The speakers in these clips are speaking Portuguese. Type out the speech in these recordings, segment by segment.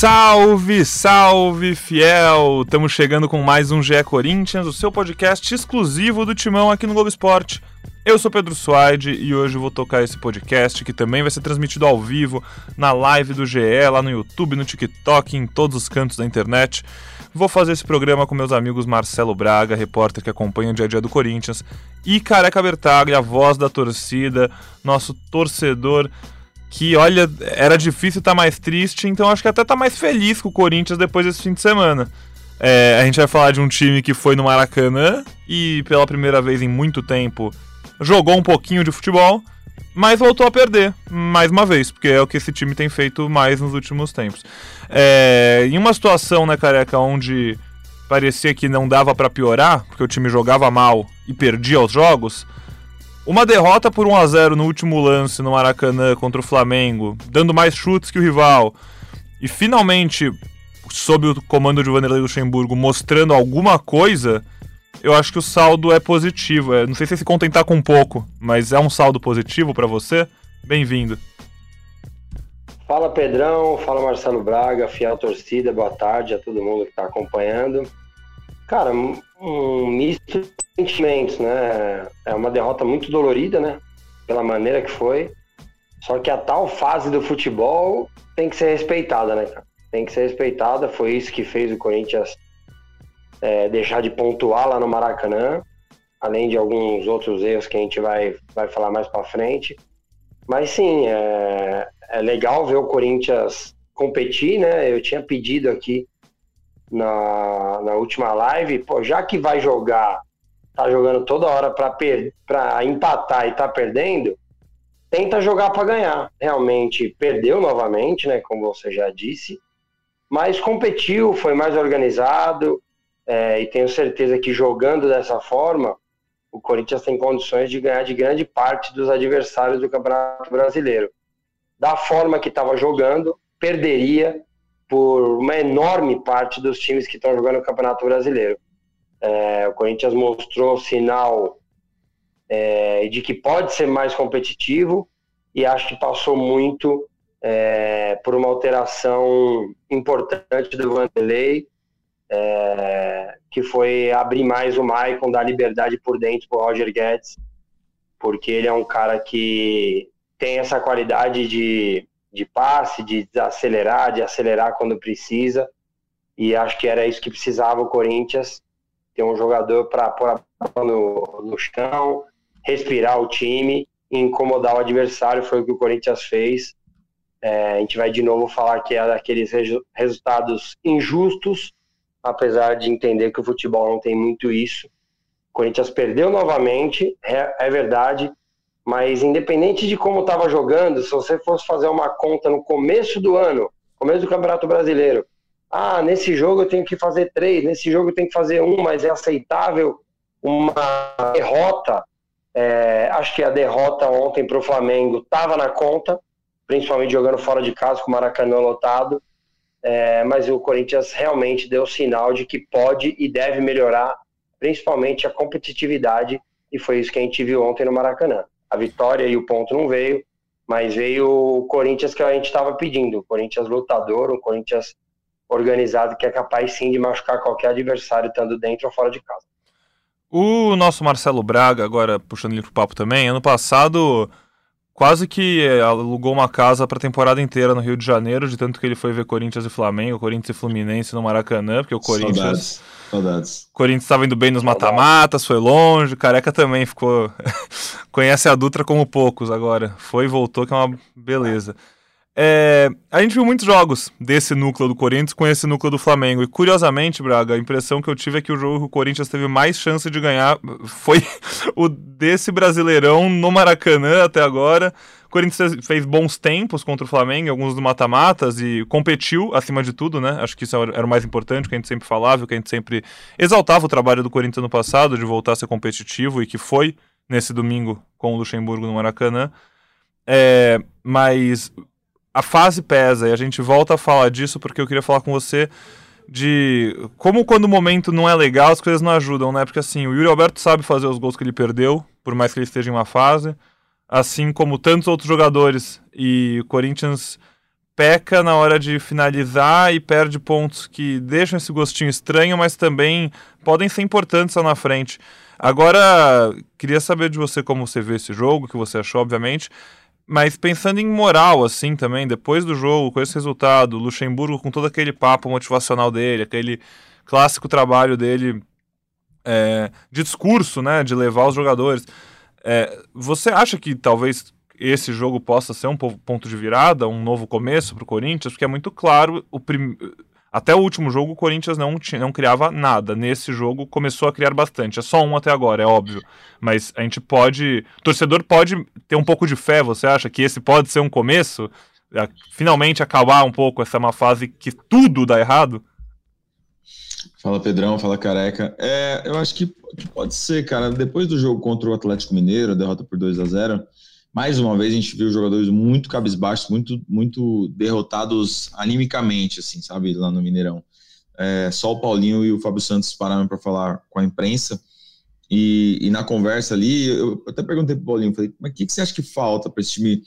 Salve, salve, fiel! Estamos chegando com mais um GE Corinthians, o seu podcast exclusivo do Timão aqui no Globo Esporte. Eu sou Pedro Suaide e hoje vou tocar esse podcast que também vai ser transmitido ao vivo na live do GE, lá no YouTube, no TikTok, em todos os cantos da internet. Vou fazer esse programa com meus amigos Marcelo Braga, repórter que acompanha o dia a dia do Corinthians, e Careca Bertaglia, a voz da torcida, nosso torcedor que, olha, era difícil estar tá mais triste, então acho que até tá mais feliz com o Corinthians depois desse fim de semana. É, a gente vai falar de um time que foi no Maracanã e pela primeira vez em muito tempo jogou um pouquinho de futebol, mas voltou a perder mais uma vez, porque é o que esse time tem feito mais nos últimos tempos. É, em uma situação, né, careca, onde parecia que não dava para piorar, porque o time jogava mal e perdia os jogos, uma derrota por 1 a 0 no último lance no Maracanã contra o Flamengo, dando mais chutes que o rival, e finalmente, sob o comando de Vanderlei Luxemburgo, mostrando alguma coisa, eu acho que o saldo é positivo. É, não sei se se contentar com pouco, mas é um saldo positivo para você? Bem-vindo. Fala Pedrão, fala Marcelo Braga, fiel torcida, boa tarde a todo mundo que está acompanhando. Cara, um misto de sentimentos, né? É uma derrota muito dolorida, né? Pela maneira que foi. Só que a tal fase do futebol tem que ser respeitada, né, cara? Tem que ser respeitada. Foi isso que fez o Corinthians é, deixar de pontuar lá no Maracanã, além de alguns outros erros que a gente vai, vai falar mais para frente. Mas sim, é, é legal ver o Corinthians competir, né? Eu tinha pedido aqui na, na última live, pô, já que vai jogar, tá jogando toda hora para empatar e tá perdendo, tenta jogar para ganhar. Realmente perdeu novamente, né, como você já disse, mas competiu, foi mais organizado, é, e tenho certeza que jogando dessa forma, o Corinthians tem condições de ganhar de grande parte dos adversários do Campeonato Brasileiro. Da forma que estava jogando, perderia por uma enorme parte dos times que estão jogando o Campeonato Brasileiro. É, o Corinthians mostrou sinal é, de que pode ser mais competitivo e acho que passou muito é, por uma alteração importante do Vanderlei, é, que foi abrir mais o Maicon, dar liberdade por dentro para o Roger Guedes, porque ele é um cara que tem essa qualidade de de passe, de desacelerar, de acelerar quando precisa. E acho que era isso que precisava o Corinthians, ter um jogador para pôr a bola no, no chão, respirar o time incomodar o adversário, foi o que o Corinthians fez. É, a gente vai de novo falar que é daqueles resultados injustos, apesar de entender que o futebol não tem muito isso. O Corinthians perdeu novamente, é, é verdade, mas independente de como estava jogando, se você fosse fazer uma conta no começo do ano, começo do Campeonato Brasileiro, ah, nesse jogo eu tenho que fazer três, nesse jogo eu tenho que fazer um, mas é aceitável uma derrota. É, acho que a derrota ontem para o Flamengo estava na conta, principalmente jogando fora de casa com o Maracanã lotado. É, mas o Corinthians realmente deu sinal de que pode e deve melhorar, principalmente a competitividade, e foi isso que a gente viu ontem no Maracanã a vitória e o ponto não veio, mas veio o Corinthians que a gente estava pedindo, o Corinthians lutador, um Corinthians organizado que é capaz sim de machucar qualquer adversário estando dentro ou fora de casa. O nosso Marcelo Braga, agora puxando ele pro papo também, ano passado quase que alugou uma casa para a temporada inteira no Rio de Janeiro, de tanto que ele foi ver Corinthians e Flamengo, Corinthians e Fluminense no Maracanã, porque o Corinthians Saudades. Saudades. Corinthians estava indo bem nos mata-matas, foi longe, Careca também ficou. Conhece a Dutra como poucos agora. Foi e voltou, que é uma beleza. É, a gente viu muitos jogos desse núcleo do Corinthians com esse núcleo do Flamengo. E curiosamente, Braga, a impressão que eu tive é que o jogo que o Corinthians teve mais chance de ganhar foi o desse Brasileirão no Maracanã até agora. O Corinthians fez bons tempos contra o Flamengo, alguns do mata-matas, e competiu acima de tudo, né? Acho que isso era o mais importante, que a gente sempre falava, que a gente sempre exaltava o trabalho do Corinthians no passado, de voltar a ser competitivo, e que foi nesse domingo com o Luxemburgo no Maracanã. É, mas a fase pesa, e a gente volta a falar disso porque eu queria falar com você de como quando o momento não é legal, as coisas não ajudam, né? Porque assim, o Yuri Alberto sabe fazer os gols que ele perdeu, por mais que ele esteja em uma fase assim como tantos outros jogadores. E o Corinthians peca na hora de finalizar e perde pontos que deixam esse gostinho estranho, mas também podem ser importantes lá na frente. Agora, queria saber de você como você vê esse jogo, o que você achou, obviamente. Mas pensando em moral, assim, também, depois do jogo, com esse resultado, Luxemburgo com todo aquele papo motivacional dele, aquele clássico trabalho dele é, de discurso, né, de levar os jogadores. É, você acha que talvez esse jogo possa ser um ponto de virada, um novo começo para o Corinthians, porque é muito claro, o prim... até o último jogo o Corinthians não, tinha, não criava nada. Nesse jogo começou a criar bastante. É só um até agora, é óbvio. Mas a gente pode. O torcedor pode ter um pouco de fé, você acha que esse pode ser um começo? Finalmente acabar um pouco essa uma fase que tudo dá errado? Fala Pedrão, fala Careca. É, eu acho que, que, pode ser, cara. Depois do jogo contra o Atlético Mineiro, derrota por 2 a 0 mais uma vez a gente viu jogadores muito cabisbaixos, muito, muito derrotados animicamente, assim, sabe, lá no Mineirão. É, só o Paulinho e o Fábio Santos pararam para falar com a imprensa. E, e, na conversa ali, eu até perguntei pro Paulinho, falei, mas o que, que você acha que falta para esse time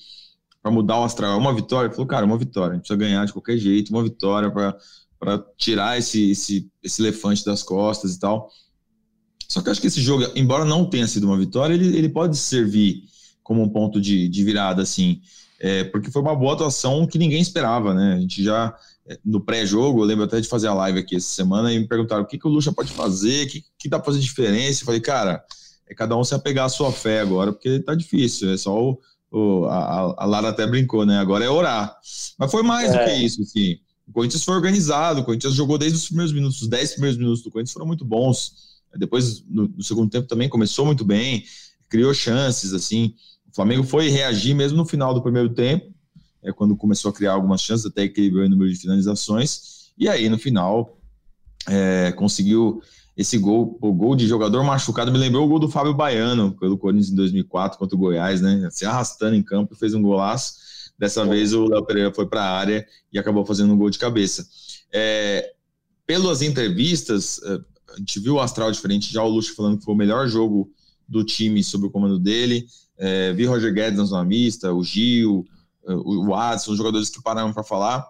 para mudar o astral? É uma vitória? Ele falou, cara, uma vitória, a gente precisa ganhar de qualquer jeito, uma vitória para tirar esse, esse, esse elefante das costas e tal. Só que eu acho que esse jogo, embora não tenha sido uma vitória, ele, ele pode servir como um ponto de, de virada, assim, é, porque foi uma boa atuação que ninguém esperava, né? A gente já, é, no pré-jogo, eu lembro até de fazer a live aqui essa semana e me perguntaram o que, que o Lucha pode fazer, o que, que dá pra fazer diferença. Eu falei, cara, é cada um se apegar à sua fé agora, porque tá difícil, é só o. o a, a, Lara até brincou, né? Agora é orar. Mas foi mais é. do que isso, assim. O Corinthians foi organizado, o Corinthians jogou desde os primeiros minutos, os 10 primeiros minutos do Corinthians foram muito bons. Depois, no, no segundo tempo também começou muito bem, criou chances, assim. O Flamengo foi reagir mesmo no final do primeiro tempo, é quando começou a criar algumas chances, até equilibrou o número de finalizações, e aí no final é, conseguiu esse gol, o gol de jogador machucado, me lembrou o gol do Fábio Baiano, pelo Corinthians em 2004 contra o Goiás, né? Se arrastando em campo, fez um golaço. Dessa vez o Léo Pereira foi para a área e acabou fazendo um gol de cabeça. É, pelas entrevistas, é, a gente viu o astral diferente, já o Luxo falando que foi o melhor jogo do time sob o comando dele. É, vi Roger Guedes na zona mista, o Gil, o Adson, os jogadores que pararam para falar.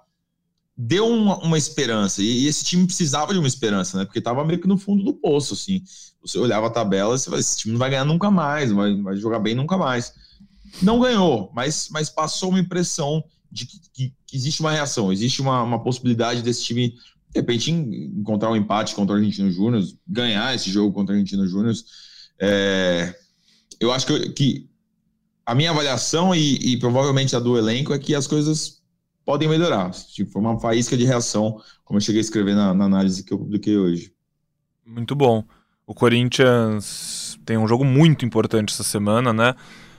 Deu uma, uma esperança, e, e, esse time precisava de uma esperança, né? Porque estava meio que no fundo do poço, assim. Você olhava a tabela você falava, esse time não vai ganhar nunca mais, vai, vai jogar bem nunca mais. Não ganhou, mas, mas passou uma impressão de que, que, que existe uma reação, existe uma, uma possibilidade desse time, de repente, encontrar um empate contra o Argentino Júnior, ganhar esse jogo contra o Argentino Júnior. É, eu acho que, que a minha avaliação e, e, provavelmente a do elenco é que as coisas podem melhorar. Tipo, foi uma faísca de reação, como eu cheguei a escrever na, na análise que eu publiquei hoje. Muito bom. O Corinthians tem um jogo muito importante essa semana, né?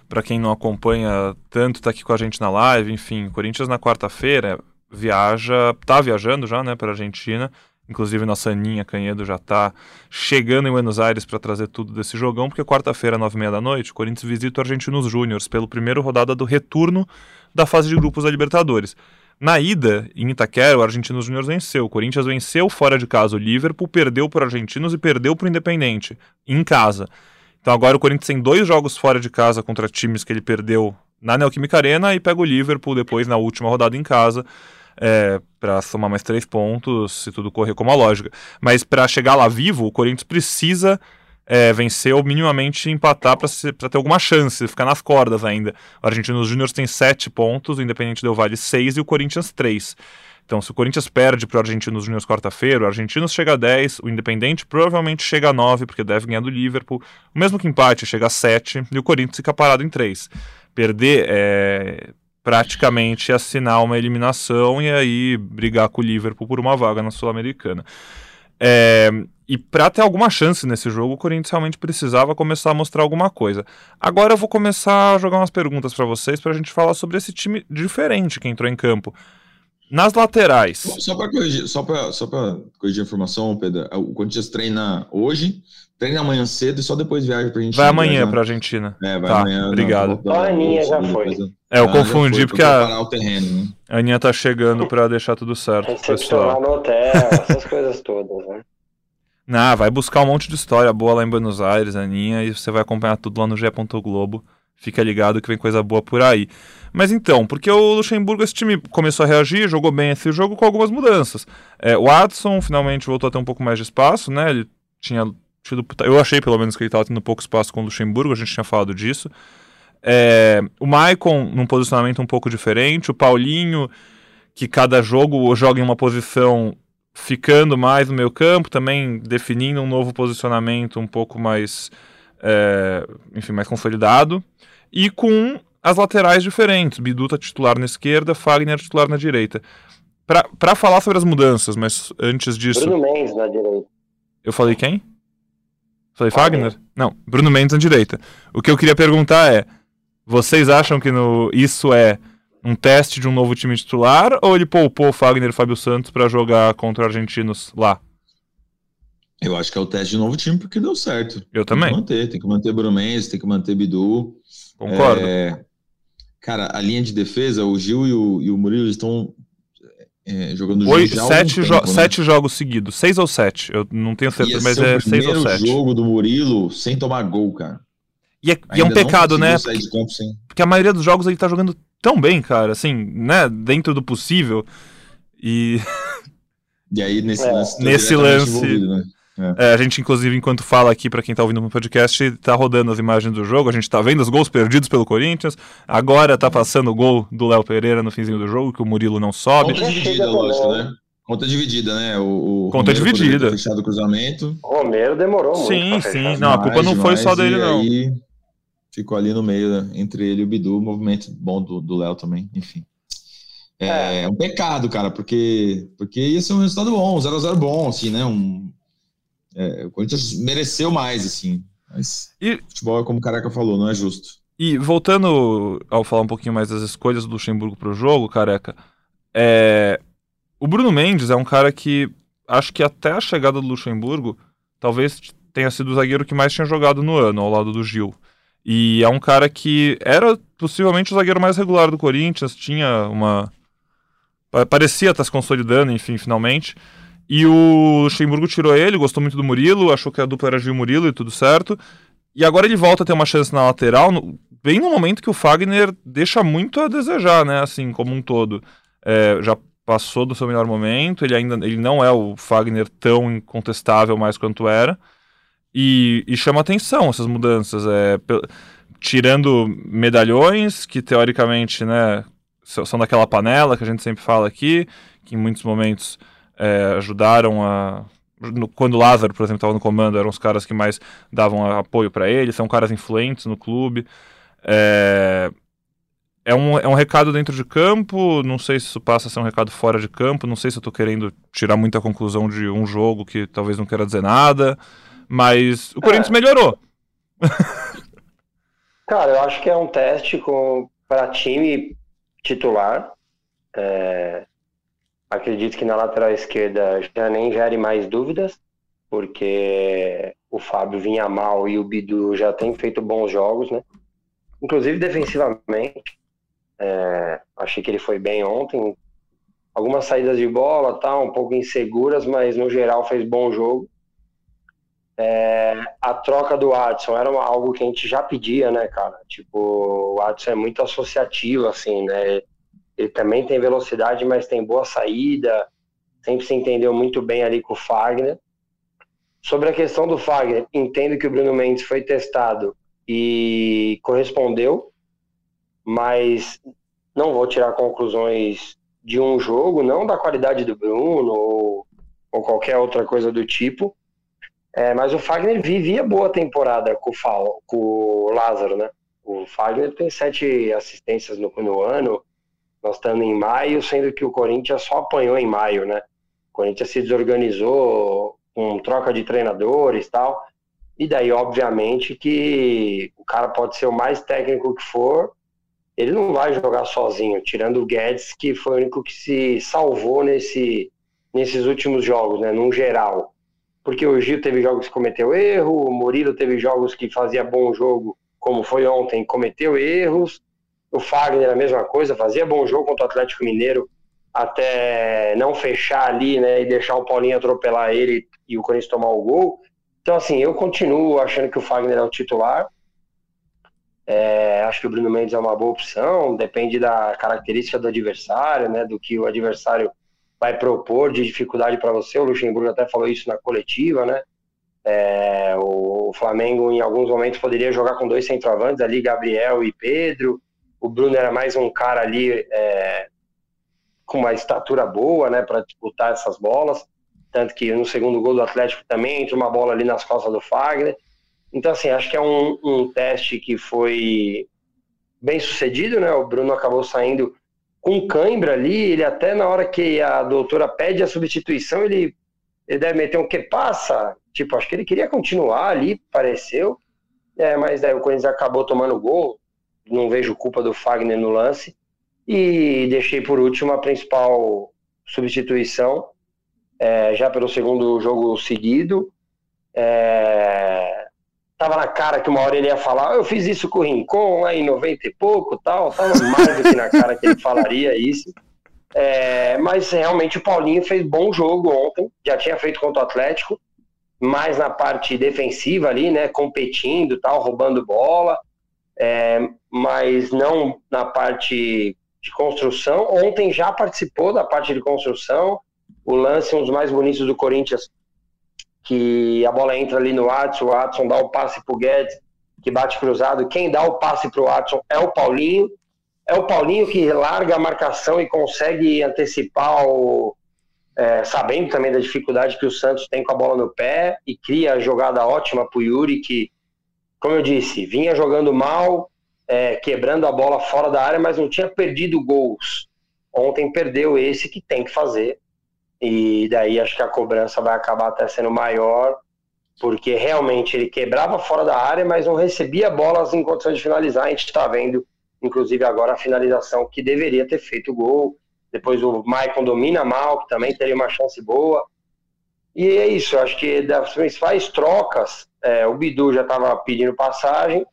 Para quem não acompanha tanto, tá aqui com a gente na live, enfim, o Corinthians na quarta-feira viaja, tá viajando já, né, para Argentina Inclusive, nossa Aninha Canhedo já está chegando em Buenos Aires para trazer tudo desse jogão, porque quarta-feira, nove e meia da noite, o Corinthians visita o Argentinos Júniors pelo primeiro rodada do retorno da fase de grupos da Libertadores. Na ida, em Itaquera, o Argentinos Júniors venceu. O Corinthians venceu fora de casa o Liverpool, perdeu para o Argentinos e perdeu para o Independente, em casa. Então agora o Corinthians tem dois jogos fora de casa contra times que ele perdeu na Neoquímica Arena e pega o Liverpool depois na última rodada em casa é, para somar mais três pontos, se tudo correr como a lógica. Mas para chegar lá vivo, o Corinthians precisa é, vencer ou minimamente empatar para ter alguma chance, ficar nas cordas ainda. O Argentinos Júnior tem sete pontos, o Independente Del Vale seis e o Corinthians três. Então, se o Corinthians perde para o Argentinos Júnior quarta-feira, o Argentinos chega a 10, o Independente provavelmente chega a 9, porque deve ganhar do Liverpool. O mesmo que empate chega a 7 e o Corinthians fica parado em 3. Perder é, praticamente assinar uma eliminação e aí brigar com o Liverpool por uma vaga na Sul-Americana. É, e para ter alguma chance nesse jogo, o Corinthians realmente precisava começar a mostrar alguma coisa. Agora eu vou começar a jogar umas perguntas para vocês para a gente falar sobre esse time diferente que entrou em campo. Nas laterais. Só para corrigir, só para só corrigir a informação, Pedro, o Corinthians treina hoje treina amanhã cedo e só depois viaja pra Argentina. Vai amanhã pra Argentina. É, vai tá, amanhã. Obrigado. Não, a Aninha já foi. É, eu ah, confundi foi, porque a, o terreno, né? a Aninha tá chegando pra deixar tudo certo. Pessoal. no hotel, essas coisas todas, né? Não, vai buscar um monte de história boa lá em Buenos Aires, Aninha, e você vai acompanhar tudo lá no G. Globo. Fica ligado que vem coisa boa por aí. Mas então, porque o Luxemburgo, esse time começou a reagir, jogou bem esse jogo com algumas mudanças. É, o Adson finalmente voltou a ter um pouco mais de espaço, né? Ele tinha tido. Eu achei pelo menos que ele estava tendo pouco espaço com o Luxemburgo, a gente tinha falado disso. É, o Maicon num posicionamento um pouco diferente, o Paulinho, que cada jogo joga em uma posição ficando mais no meio campo, também definindo um novo posicionamento um pouco mais, é, enfim, mais consolidado, e com as laterais diferentes, Bidu tá titular na esquerda, Fagner titular na direita. Para falar sobre as mudanças, mas antes disso... Bruno Mendes na direita. Eu falei quem? Falei Fagner? Fagner? Não, Bruno Mendes na direita. O que eu queria perguntar é, vocês acham que no, isso é um teste de um novo time titular ou ele poupou Fagner e Fábio Santos para jogar contra argentinos lá? Eu acho que é o teste de novo time porque deu certo. Eu também. Tem que manter, tem que manter Bruno Mendes, tem que manter Bidu. Concordo. É... Cara, a linha de defesa, o Gil e o, e o Murilo estão é, jogando Oi, sete, jo tempo, né? sete jogos seguidos, seis ou sete, eu não tenho certeza, mas é seis ou sete. o jogo do Murilo sem tomar gol, cara. E é, e é um pecado, né? Porque, porque, a maioria dos jogos ele tá jogando tão bem, cara, assim, né? Dentro do possível. E. E aí, nesse é. lance. Nesse lance. Né? É. É, a gente, inclusive, enquanto fala aqui para quem tá ouvindo no podcast, tá rodando as imagens do jogo. A gente tá vendo os gols perdidos pelo Corinthians. Agora tá passando o gol do Léo Pereira no finzinho do jogo, que o Murilo não sobe. Conta dividida, lógico, né? Conta dividida, né? O, o Conta Romero dividida. Fechado o cruzamento. O Romero demorou muito. Sim, sim. Não, a culpa não foi só dele, não. Aí ficou ali no meio, né? entre ele e o Bidu. Movimento bom do Léo também, enfim. É, é, é, um pecado, cara, porque, porque ia ser um resultado bom, 0x0 bom, assim, né? Um, é, o Corinthians mereceu mais, assim. Mas e, futebol, como o Careca falou, não é justo. E voltando ao falar um pouquinho mais das escolhas do Luxemburgo para o jogo, Careca, é, o Bruno Mendes é um cara que acho que até a chegada do Luxemburgo talvez tenha sido o zagueiro que mais tinha jogado no ano, ao lado do Gil. E é um cara que era possivelmente o zagueiro mais regular do Corinthians, tinha uma. Parecia estar se consolidando, enfim, finalmente. E o Luxemburgo tirou ele, gostou muito do Murilo, achou que a dupla era Gil Murilo e tudo certo. E agora ele volta a ter uma chance na lateral, no, bem no momento que o Fagner deixa muito a desejar, né? Assim, como um todo. É, já passou do seu melhor momento, ele ainda ele não é o Fagner tão incontestável mais quanto era. E, e chama atenção essas mudanças. É, tirando medalhões, que teoricamente né, são daquela panela que a gente sempre fala aqui, que em muitos momentos é, ajudaram a. Quando o Lázaro, por exemplo, estava no comando, eram os caras que mais davam apoio para ele, são caras influentes no clube. É, é, um, é um recado dentro de campo, não sei se isso passa a ser um recado fora de campo, não sei se eu estou querendo tirar muita conclusão de um jogo que talvez não queira dizer nada, mas o Corinthians é. melhorou. Cara, eu acho que é um teste para time titular. É, Acredito que na lateral esquerda já nem gere mais dúvidas, porque o Fábio vinha mal e o Bidu já tem feito bons jogos, né? Inclusive defensivamente. É, achei que ele foi bem ontem. Algumas saídas de bola, tá, um pouco inseguras, mas no geral fez bom jogo. É, a troca do Watson era algo que a gente já pedia, né, cara? Tipo, o Watson é muito associativo, assim, né? Ele também tem velocidade, mas tem boa saída. Sempre se entendeu muito bem ali com o Fagner. Sobre a questão do Fagner, entendo que o Bruno Mendes foi testado e correspondeu, mas não vou tirar conclusões de um jogo, não da qualidade do Bruno ou, ou qualquer outra coisa do tipo. É, mas o Fagner vivia boa temporada com o, Fal, com o Lázaro, né? O Fagner tem sete assistências no, no ano, nós estamos em maio, sendo que o Corinthians só apanhou em maio, né? O Corinthians se desorganizou com troca de treinadores e tal. E daí, obviamente, que o cara pode ser o mais técnico que for, ele não vai jogar sozinho, tirando o Guedes, que foi o único que se salvou nesse, nesses últimos jogos, né? Num geral. Porque o Gil teve jogos que cometeu erro, o Murilo teve jogos que fazia bom jogo, como foi ontem, cometeu erros. O Fagner a mesma coisa, fazia bom jogo contra o Atlético Mineiro até não fechar ali, né, e deixar o Paulinho atropelar ele e o Corinthians tomar o gol. Então, assim, eu continuo achando que o Fagner é o titular. É, acho que o Bruno Mendes é uma boa opção, depende da característica do adversário, né, do que o adversário vai propor de dificuldade para você. O Luxemburgo até falou isso na coletiva, né? É, o Flamengo, em alguns momentos, poderia jogar com dois centroavantes ali, Gabriel e Pedro. O Bruno era mais um cara ali é, com uma estatura boa, né, para disputar essas bolas. Tanto que no segundo gol do Atlético também entra uma bola ali nas costas do Fagner. Então, assim, acho que é um, um teste que foi bem sucedido, né? O Bruno acabou saindo com cãibra ali, ele até na hora que a doutora pede a substituição, ele, ele deve meter um que passa. Tipo, acho que ele queria continuar ali, pareceu. É, mas daí o Corinthians acabou tomando gol. Não vejo culpa do Fagner no lance. E deixei por último a principal substituição, é, já pelo segundo jogo seguido. É, tava na cara que uma hora ele ia falar, eu fiz isso com o Rincon lá em 90 e pouco, tal, tava mais do que na cara que ele falaria isso. É, mas realmente o Paulinho fez bom jogo ontem, já tinha feito contra o Atlético, mais na parte defensiva ali, né, competindo, tal, roubando bola, é, mas não na parte de construção. Ontem já participou da parte de construção, o lance um dos mais bonitos do Corinthians que a bola entra ali no Watson, o Watson dá o passe pro Guedes, que bate cruzado. Quem dá o passe pro Watson é o Paulinho. É o Paulinho que larga a marcação e consegue antecipar o. É, sabendo também da dificuldade que o Santos tem com a bola no pé e cria a jogada ótima pro Yuri, que, como eu disse, vinha jogando mal, é, quebrando a bola fora da área, mas não tinha perdido gols. Ontem perdeu esse que tem que fazer e daí acho que a cobrança vai acabar até sendo maior, porque realmente ele quebrava fora da área, mas não recebia bolas em condições de finalizar. A gente está vendo, inclusive agora, a finalização que deveria ter feito o gol. Depois o Maicon domina mal, que também teria uma chance boa. E é isso, acho que das principais trocas, é, o Bidu já estava pedindo passagem,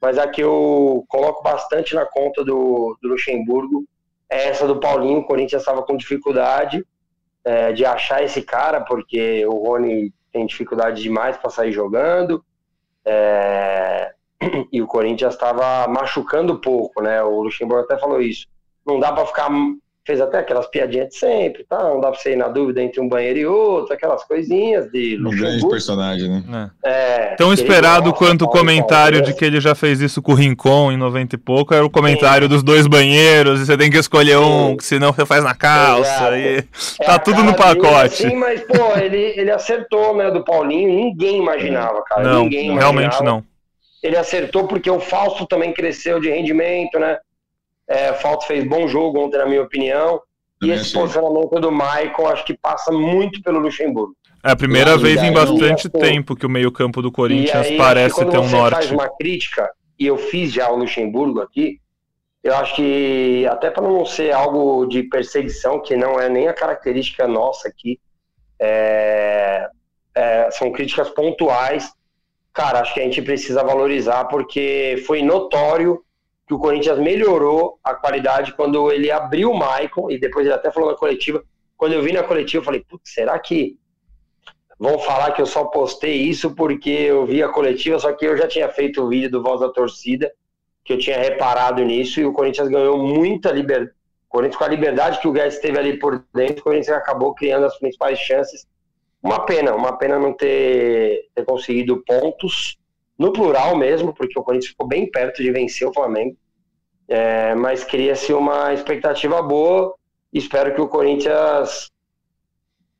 mas a que eu coloco bastante na conta do, do Luxemburgo é essa do Paulinho. O Corinthians estava com dificuldade é, de achar esse cara, porque o Rony tem dificuldade demais para sair jogando. É, e o Corinthians estava machucando pouco, né? O Luxemburgo até falou isso. Não dá para ficar fez até aquelas piadinhas de sempre, tá? Não dá pra você ir na dúvida entre um banheiro e outro, aquelas coisinhas de Um grande personagem, né? É, Tão esperado quanto o comentário de que ele já fez isso com o Rincon em 90 e pouco, era o comentário Sim. dos dois banheiros, e você tem que escolher um, que senão você faz na calça, e é tá tudo no pacote. Sim, mas, pô, ele, ele acertou, né, do Paulinho, ninguém imaginava, cara. Não, ninguém imaginava. realmente não. Ele acertou porque o Fausto também cresceu de rendimento, né? É, Falto fez bom jogo ontem, na minha opinião. E esse posicionamento do Maicon acho que passa muito pelo Luxemburgo. É a primeira vez em bastante tempo que o meio-campo do Corinthians aí, parece ter um você norte. faz uma crítica, e eu fiz já o Luxemburgo aqui, eu acho que, até para não ser algo de perseguição, que não é nem a característica nossa aqui, é, é, são críticas pontuais. Cara, acho que a gente precisa valorizar, porque foi notório que o Corinthians melhorou a qualidade quando ele abriu o Maicon, e depois ele até falou na coletiva. Quando eu vi na coletiva, eu falei, putz, será que vão falar que eu só postei isso porque eu vi a coletiva, só que eu já tinha feito o vídeo do Voz da Torcida, que eu tinha reparado nisso, e o Corinthians ganhou muita liberdade. Corinthians, com a liberdade que o Guedes teve ali por dentro, o Corinthians acabou criando as principais chances. Uma pena, uma pena não ter, ter conseguido pontos, no plural mesmo, porque o Corinthians ficou bem perto de vencer o Flamengo. É, mas cria-se uma expectativa boa. Espero que o Corinthians,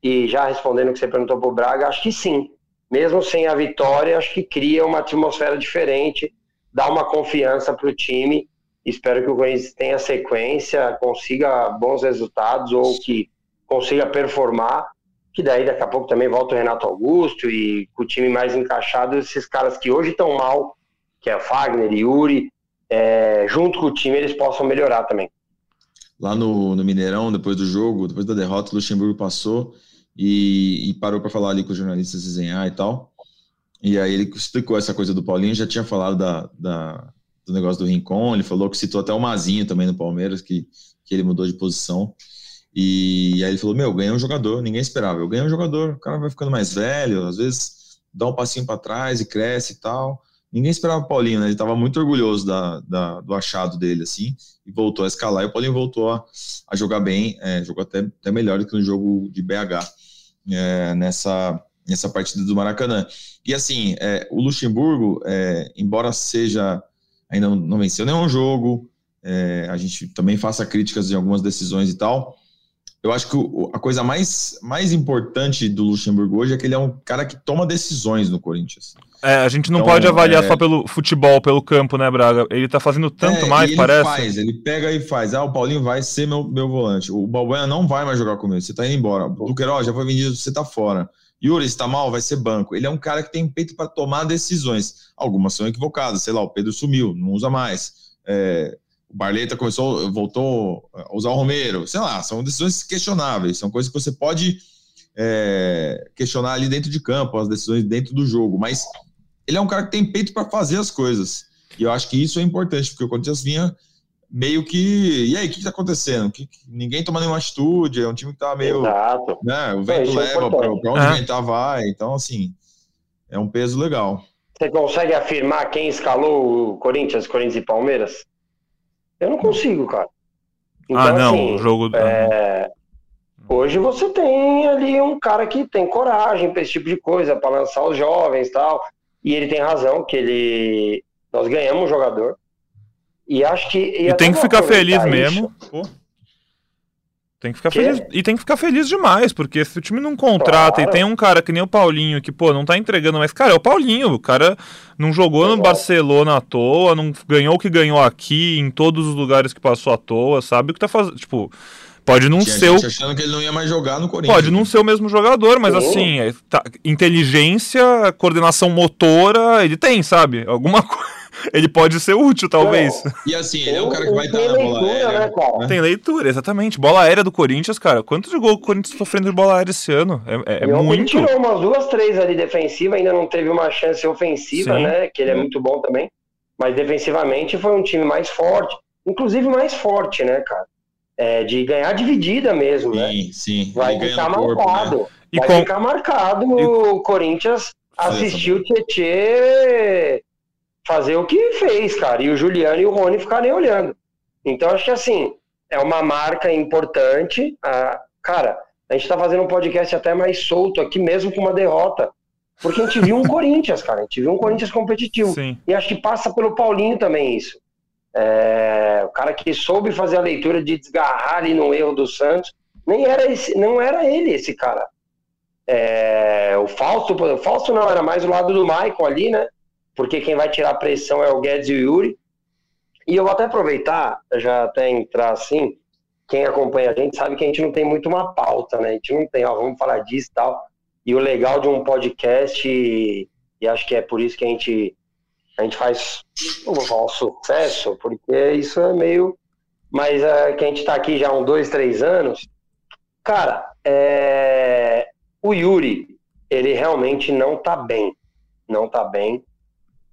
e já respondendo o que você perguntou para o Braga, acho que sim. Mesmo sem a vitória, acho que cria uma atmosfera diferente, dá uma confiança para o time. Espero que o Corinthians tenha sequência, consiga bons resultados ou que consiga performar que daí daqui a pouco também volta o Renato Augusto e com o time mais encaixado, esses caras que hoje estão mal, que é Fagner e Yuri, é, junto com o time eles possam melhorar também. Lá no, no Mineirão, depois do jogo, depois da derrota, o Luxemburgo passou e, e parou para falar ali com os jornalistas desenhar e tal. E aí ele explicou essa coisa do Paulinho, já tinha falado da, da, do negócio do Rincon, ele falou que citou até o Mazinho também no Palmeiras, que, que ele mudou de posição. E aí ele falou: Meu, ganhei um jogador, ninguém esperava. Eu ganhei um jogador, o cara vai ficando mais velho, às vezes dá um passinho para trás e cresce e tal. ninguém esperava o Paulinho, né? Ele estava muito orgulhoso da, da, do achado dele, assim, e voltou a escalar. E o Paulinho voltou a, a jogar bem, é, jogou até, até melhor do que no jogo de BH é, nessa, nessa partida do Maracanã. E assim, é, o Luxemburgo, é, embora seja ainda não, venceu nenhum jogo, é, a gente também faça críticas em algumas decisões e tal eu acho que a coisa mais, mais importante do Luxemburgo hoje é que ele é um cara que toma decisões no Corinthians. É, a gente não então, pode avaliar é... só pelo futebol, pelo campo, né, Braga? Ele tá fazendo tanto é, mais, ele parece. Faz, ele pega e faz. Ah, o Paulinho vai ser meu, meu volante. O Balbuena não vai mais jogar comigo, você tá indo embora. O Queiroz já foi vendido, você tá fora. Yuri, está mal, vai ser banco. Ele é um cara que tem peito para tomar decisões. Algumas são equivocadas, sei lá, o Pedro sumiu, não usa mais. É, o Barleta começou, voltou a usar o Romero, sei lá, são decisões questionáveis, são coisas que você pode é, questionar ali dentro de campo, as decisões dentro do jogo, mas ele é um cara que tem peito para fazer as coisas. E eu acho que isso é importante, porque o Corinthians vinha meio que. E aí, o que está acontecendo? Que, que, ninguém toma nenhuma atitude, é um time que está meio. Exato. Né, o vento é leva para onde o vento vai. Então, assim, é um peso legal. Você consegue afirmar quem escalou o Corinthians, Corinthians e Palmeiras? Eu não consigo, cara. Então, ah, não, assim, o jogo. É... Hoje você tem ali um cara que tem coragem para esse tipo de coisa, para lançar os jovens e tal. E ele tem razão, que ele. Nós ganhamos um jogador. E acho que. E tem que ficar feliz mesmo. Pô. Tem que ficar que? feliz. E tem que ficar feliz demais, porque se o time não contrata claro. e tem um cara que nem o Paulinho, que, pô, não tá entregando, mas, cara, é o Paulinho. O cara não jogou Exato. no Barcelona à toa, não ganhou o que ganhou aqui, em todos os lugares que passou à toa, sabe o que tá fazendo. Tipo. Pode não Tinha ser o. achando que ele não ia mais jogar no Corinthians. Pode não ser o mesmo jogador, mas assim, é, tá, inteligência, coordenação motora, ele tem, sabe? Alguma coisa. Ele pode ser útil, talvez. e assim, ele é um cara que vai estar na bola aérea. Né, cara? Tem leitura, exatamente. Bola aérea do Corinthians, cara. Quantos de gol o Corinthians sofrendo de bola aérea esse ano? É, é, é muito. Ele tirou umas duas, três ali defensiva, ainda não teve uma chance ofensiva, Sim. né? Que ele é muito bom também. Mas defensivamente foi um time mais forte. Inclusive mais forte, né, cara? É, de ganhar dividida mesmo, sim, né? Sim, sim. Vai ficar marcado. Né? Vai com... ficar marcado e... o Corinthians assistiu o Tietê fazer o que fez, cara. E o Juliano e o Rony ficarem olhando. Então, acho que assim, é uma marca importante. Ah, cara, a gente tá fazendo um podcast até mais solto aqui, mesmo com uma derrota. Porque a gente viu um Corinthians, cara. A gente viu um Corinthians competitivo. Sim. E acho que passa pelo Paulinho também isso. É, o cara que soube fazer a leitura de desgarrar ali no erro do Santos. Nem era esse, não era ele esse cara. É, o Fausto, o Fausto não, era mais o lado do Maicon ali, né? Porque quem vai tirar a pressão é o Guedes e o Yuri. E eu vou até aproveitar, já até entrar assim, quem acompanha a gente sabe que a gente não tem muito uma pauta, né? A gente não tem, ó, vamos falar disso e tal. E o legal de um podcast, e, e acho que é por isso que a gente, a gente faz, não vou falar sucesso, porque isso é meio. Mas é, que a gente tá aqui já há uns dois, três anos. Cara, é, o Yuri, ele realmente não tá bem. Não tá bem.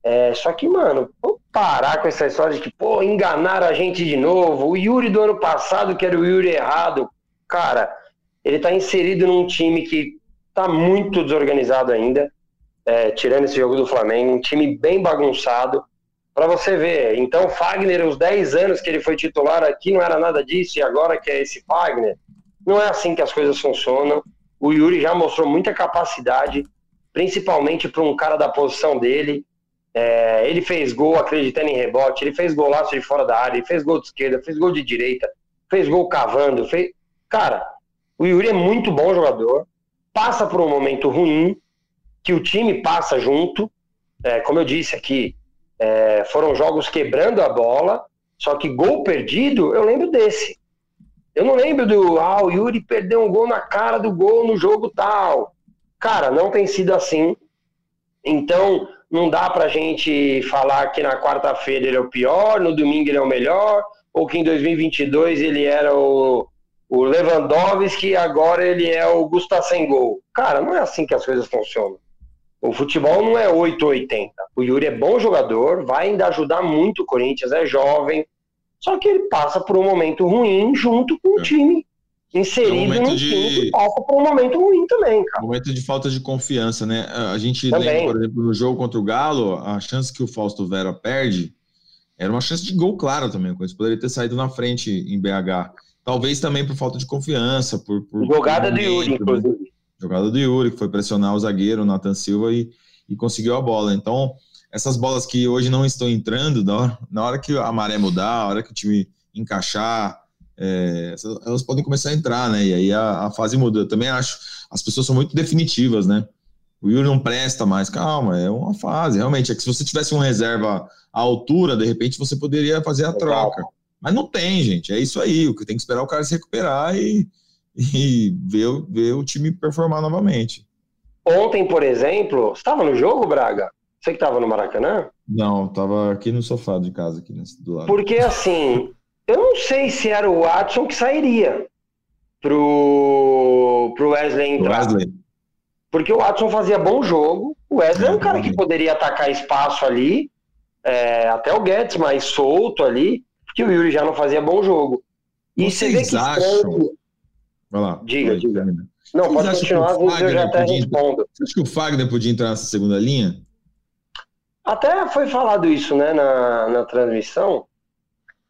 É, só que, mano, vamos parar com essa história de que, pô, enganaram a gente de novo. O Yuri do ano passado, que era o Yuri errado, cara, ele tá inserido num time que tá muito desorganizado ainda, é, tirando esse jogo do Flamengo, um time bem bagunçado. Para você ver, então Fagner, os 10 anos que ele foi titular aqui, não era nada disso, e agora que é esse Fagner, não é assim que as coisas funcionam. O Yuri já mostrou muita capacidade, principalmente para um cara da posição dele. É, ele fez gol acreditando em rebote, ele fez golaço de fora da área, ele fez gol de esquerda, fez gol de direita, fez gol cavando. Fez... Cara, o Yuri é muito bom jogador, passa por um momento ruim, que o time passa junto. É, como eu disse aqui, é, foram jogos quebrando a bola, só que gol perdido, eu lembro desse. Eu não lembro do, ah, o Yuri perdeu um gol na cara do gol no jogo tal. Cara, não tem sido assim. Então, não dá para a gente falar que na quarta-feira ele é o pior, no domingo ele é o melhor, ou que em 2022 ele era o, o Lewandowski e agora ele é o Gustavo gol. Cara, não é assim que as coisas funcionam. O futebol não é 8 ou 80. O Yuri é bom jogador, vai ainda ajudar muito o Corinthians, é jovem, só que ele passa por um momento ruim junto com o é. time inserido é um num de... time que passa por um momento ruim também, cara. Momento de falta de confiança, né? A gente também. lembra, por exemplo, no jogo contra o Galo, a chance que o Fausto Vera perde era uma chance de gol clara também, coisa poderia ter saído na frente em BH. Talvez também por falta de confiança, por, por jogada do Yuri, né? inclusive. Jogada do Yuri, que foi pressionar o zagueiro, o Nathan Silva, e, e conseguiu a bola. Então, essas bolas que hoje não estão entrando, na hora, na hora que a maré mudar, a hora que o time encaixar, é, elas podem começar a entrar, né? E aí a, a, fase muda. Eu também acho, as pessoas são muito definitivas, né? O Yuri não presta mais, calma, é uma fase. Realmente, é que se você tivesse uma reserva à altura, de repente você poderia fazer a troca. Mas não tem, gente. É isso aí. O que tem que esperar é o cara se recuperar e, e ver, ver o time performar novamente. Ontem, por exemplo, você estava no jogo, Braga? Você que estava no Maracanã? Não, estava aqui no sofá de casa, aqui do lado. Porque assim, eu não sei se era o Watson que sairia pro, pro Wesley entrar. Wesley. Porque o Watson fazia bom jogo. O Wesley é, é um cara que poderia atacar espaço ali. É, até o Guedes mais solto ali. Porque o Yuri já não fazia bom jogo. E Vocês acham? Vai lá. Diga, vai, diga. Não, Vocês pode continuar, às vezes eu já até respondo. Você acha que o Fagner podia entrar nessa segunda linha? Até foi falado isso, né, na, na transmissão.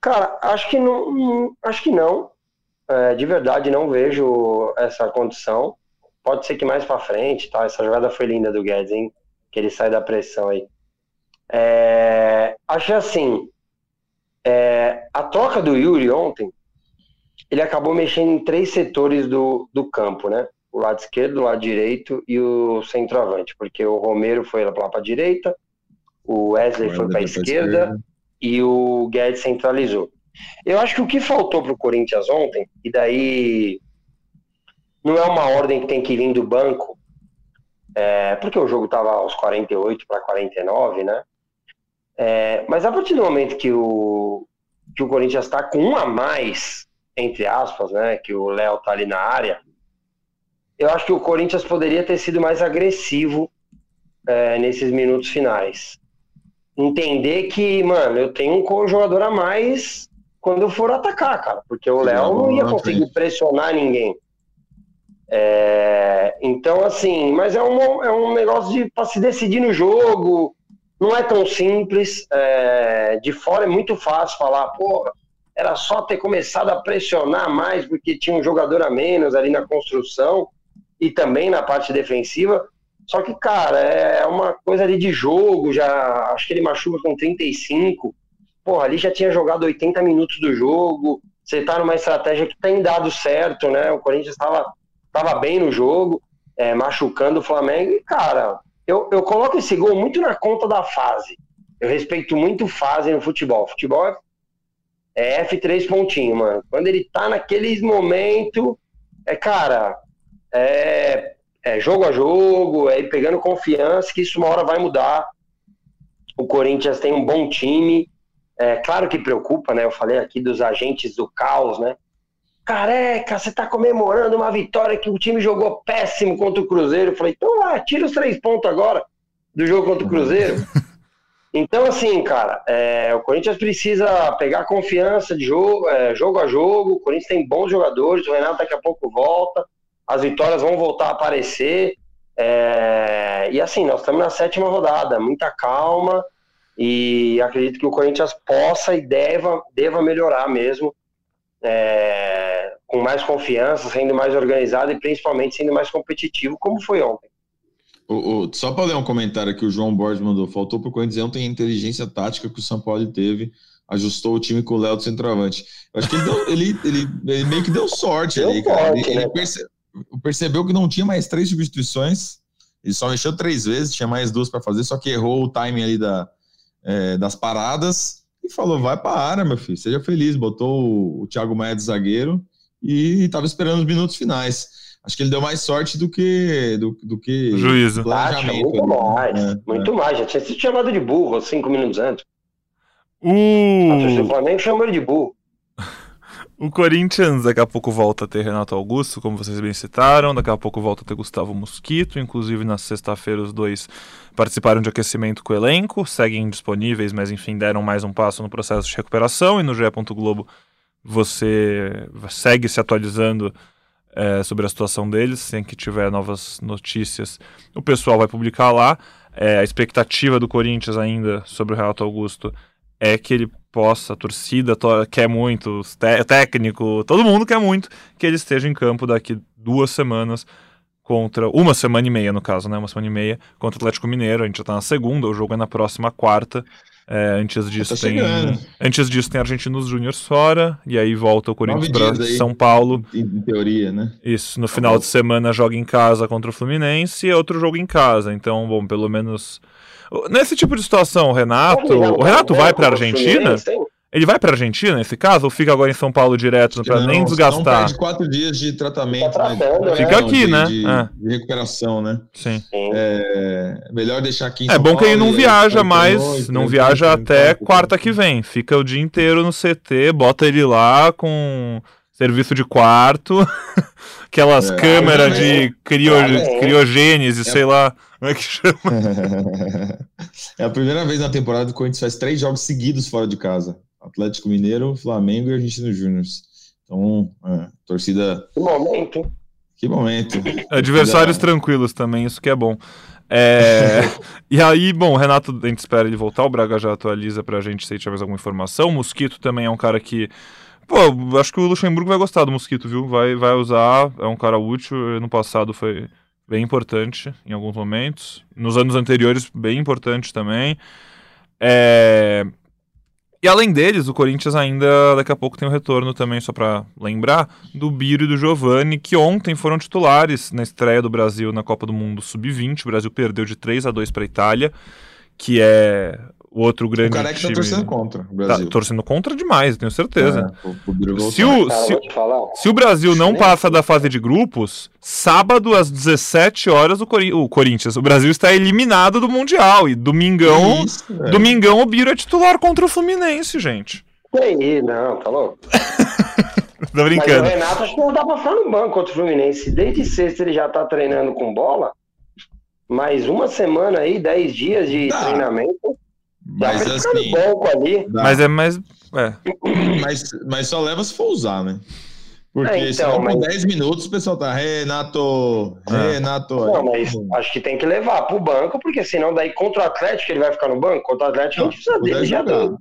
Cara, acho que não. Acho que não. É, de verdade, não vejo essa condição. Pode ser que mais para frente, tá? Essa jogada foi linda do Guedes, hein? Que ele sai da pressão aí. É, acho assim. É, a troca do Yuri ontem, ele acabou mexendo em três setores do, do campo, né? O lado esquerdo, o lado direito e o centroavante, porque o Romero foi lá para a direita, o Wesley foi para a esquerda, esquerda e o Guedes centralizou. Eu acho que o que faltou para o Corinthians ontem, e daí não é uma ordem que tem que vir do banco, é, porque o jogo estava aos 48 para 49, né? É, mas a partir do momento que o, que o Corinthians está com um a mais, entre aspas, né? Que o Léo tá ali na área, eu acho que o Corinthians poderia ter sido mais agressivo é, nesses minutos finais entender que, mano, eu tenho um jogador a mais quando eu for atacar, cara, porque o Léo não ia conseguir pressionar ninguém. É, então, assim, mas é um, é um negócio de para se decidir no jogo, não é tão simples. É, de fora é muito fácil falar, pô, era só ter começado a pressionar mais porque tinha um jogador a menos ali na construção e também na parte defensiva. Só que, cara, é uma coisa ali de jogo, já acho que ele machuca com 35. Porra, ali já tinha jogado 80 minutos do jogo. Você tá numa estratégia que tem dado certo, né? O Corinthians estava tava bem no jogo, é, machucando o Flamengo. E, cara, eu, eu coloco esse gol muito na conta da fase. Eu respeito muito fase no futebol. Futebol é, é F3 pontinho, mano. Quando ele tá naqueles momentos, é, cara, é é, jogo a jogo, é pegando confiança, que isso uma hora vai mudar. O Corinthians tem um bom time. É claro que preocupa, né? Eu falei aqui dos agentes do caos, né? Careca, você tá comemorando uma vitória que o time jogou péssimo contra o Cruzeiro. Eu falei, então lá, tira os três pontos agora do jogo contra o Cruzeiro. Então, assim, cara, é, o Corinthians precisa pegar confiança de jogo, é, jogo a jogo. O Corinthians tem bons jogadores, o Renato daqui a pouco volta as vitórias vão voltar a aparecer. É... E assim, nós estamos na sétima rodada, muita calma e acredito que o Corinthians possa e deva, deva melhorar mesmo, é... com mais confiança, sendo mais organizado e principalmente sendo mais competitivo, como foi ontem. O, o, só para ler um comentário que o João Borges mandou, faltou para o Corinthians ontem a inteligência tática que o São Paulo teve, ajustou o time com o Léo do centroavante. Eu acho que ele, deu, ele, ele, ele, meio que deu sorte deu ali, cara. Ele, né? ele, perce, percebeu que não tinha mais três substituições, ele só mexeu três vezes, tinha mais duas para fazer, só que errou o timing ali da, é, das paradas e falou: vai para a área, meu filho, seja feliz. Botou o, o Thiago Maia de zagueiro e estava esperando os minutos finais. Acho que ele deu mais sorte do que do, do que juízo. Planejamento, muito ali, mais, né? muito é. mais. Já tinha sido chamado de burro cinco minutos antes. O Flamengo chamou ele de burro. O Corinthians daqui a pouco volta a ter Renato Augusto, como vocês bem citaram, daqui a pouco volta a ter Gustavo Mosquito, inclusive na sexta-feira os dois participaram de aquecimento com o elenco, seguem disponíveis, mas enfim deram mais um passo no processo de recuperação e no GE. Globo você segue se atualizando é, sobre a situação deles, sem que tiver novas notícias, o pessoal vai publicar lá. É, a expectativa do Corinthians ainda sobre o Renato Augusto é que ele possa, a torcida quer muito, o técnico, todo mundo quer muito que ele esteja em campo daqui duas semanas contra, uma semana e meia no caso, né, uma semana e meia contra o Atlético Mineiro, a gente já tá na segunda, o jogo é na próxima quarta, é, antes disso tá tem. Antes disso tem Argentinos Júnior fora, e aí volta o Corinthians para São Paulo. Em, teoria, né? Isso. No tá final de semana joga em casa contra o Fluminense e outro jogo em casa. Então, bom, pelo menos. Nesse tipo de situação, o Renato. O Renato vai para Argentina? Ele vai para Argentina nesse caso ou fica agora em São Paulo direto para nem desgastar? Não perde quatro dias de tratamento. Tá tratando, né? Fica aqui, de, né? De, é. de, recuperação, né? Sim. É melhor deixar aqui em É São bom Paulo, que ele não viaja mais, não viaja até quarta que vem. Fica o dia inteiro no CT, bota ele lá com serviço de quarto, aquelas é, câmeras de crio, criogênese, sei lá. Como é que chama? é a primeira vez na temporada que o Corinthians faz três jogos seguidos fora de casa. Atlético Mineiro, Flamengo e Argentino Júnior. Então, é, torcida. Que momento. Que momento. Adversários tranquilos também, isso que é bom. É... e aí, bom, o Renato, a gente espera ele voltar, o Braga já atualiza pra gente se tiver mais alguma informação. O Mosquito também é um cara que. Pô, acho que o Luxemburgo vai gostar do Mosquito, viu? Vai, vai usar, é um cara útil. No passado foi bem importante em alguns momentos. Nos anos anteriores, bem importante também. É... E além deles, o Corinthians ainda daqui a pouco tem o um retorno também, só para lembrar, do Biro e do Giovani, que ontem foram titulares na estreia do Brasil na Copa do Mundo Sub-20. O Brasil perdeu de 3 a 2 para a Itália, que é o outro grande. O cara que tá torcendo contra o Brasil. Tá torcendo contra demais, tenho certeza. É, o, se, o, se, se, o Brasil não passa da fase de grupos, sábado às 17 horas o, Cori o Corinthians, o Brasil está eliminado do Mundial. E domingão, Isso, domingão o Biro é titular contra o Fluminense, gente. Aí, não, tá louco? Tô brincando. Mas o Renato acho que não dá pra ficar no banco contra o Fluminense. Desde sexta ele já tá treinando com bola. Mais uma semana aí, 10 dias de treinamento. Mas assim. Mas é mais. É. Mas, mas só leva se for usar, né? Porque é, então, senão mas... por 10 minutos o pessoal tá, Renato, é. Renato. Não, mas acho que tem que levar pro banco, porque senão daí contra o Atlético ele vai ficar no banco, contra o Atlético não, a gente precisa dele já do,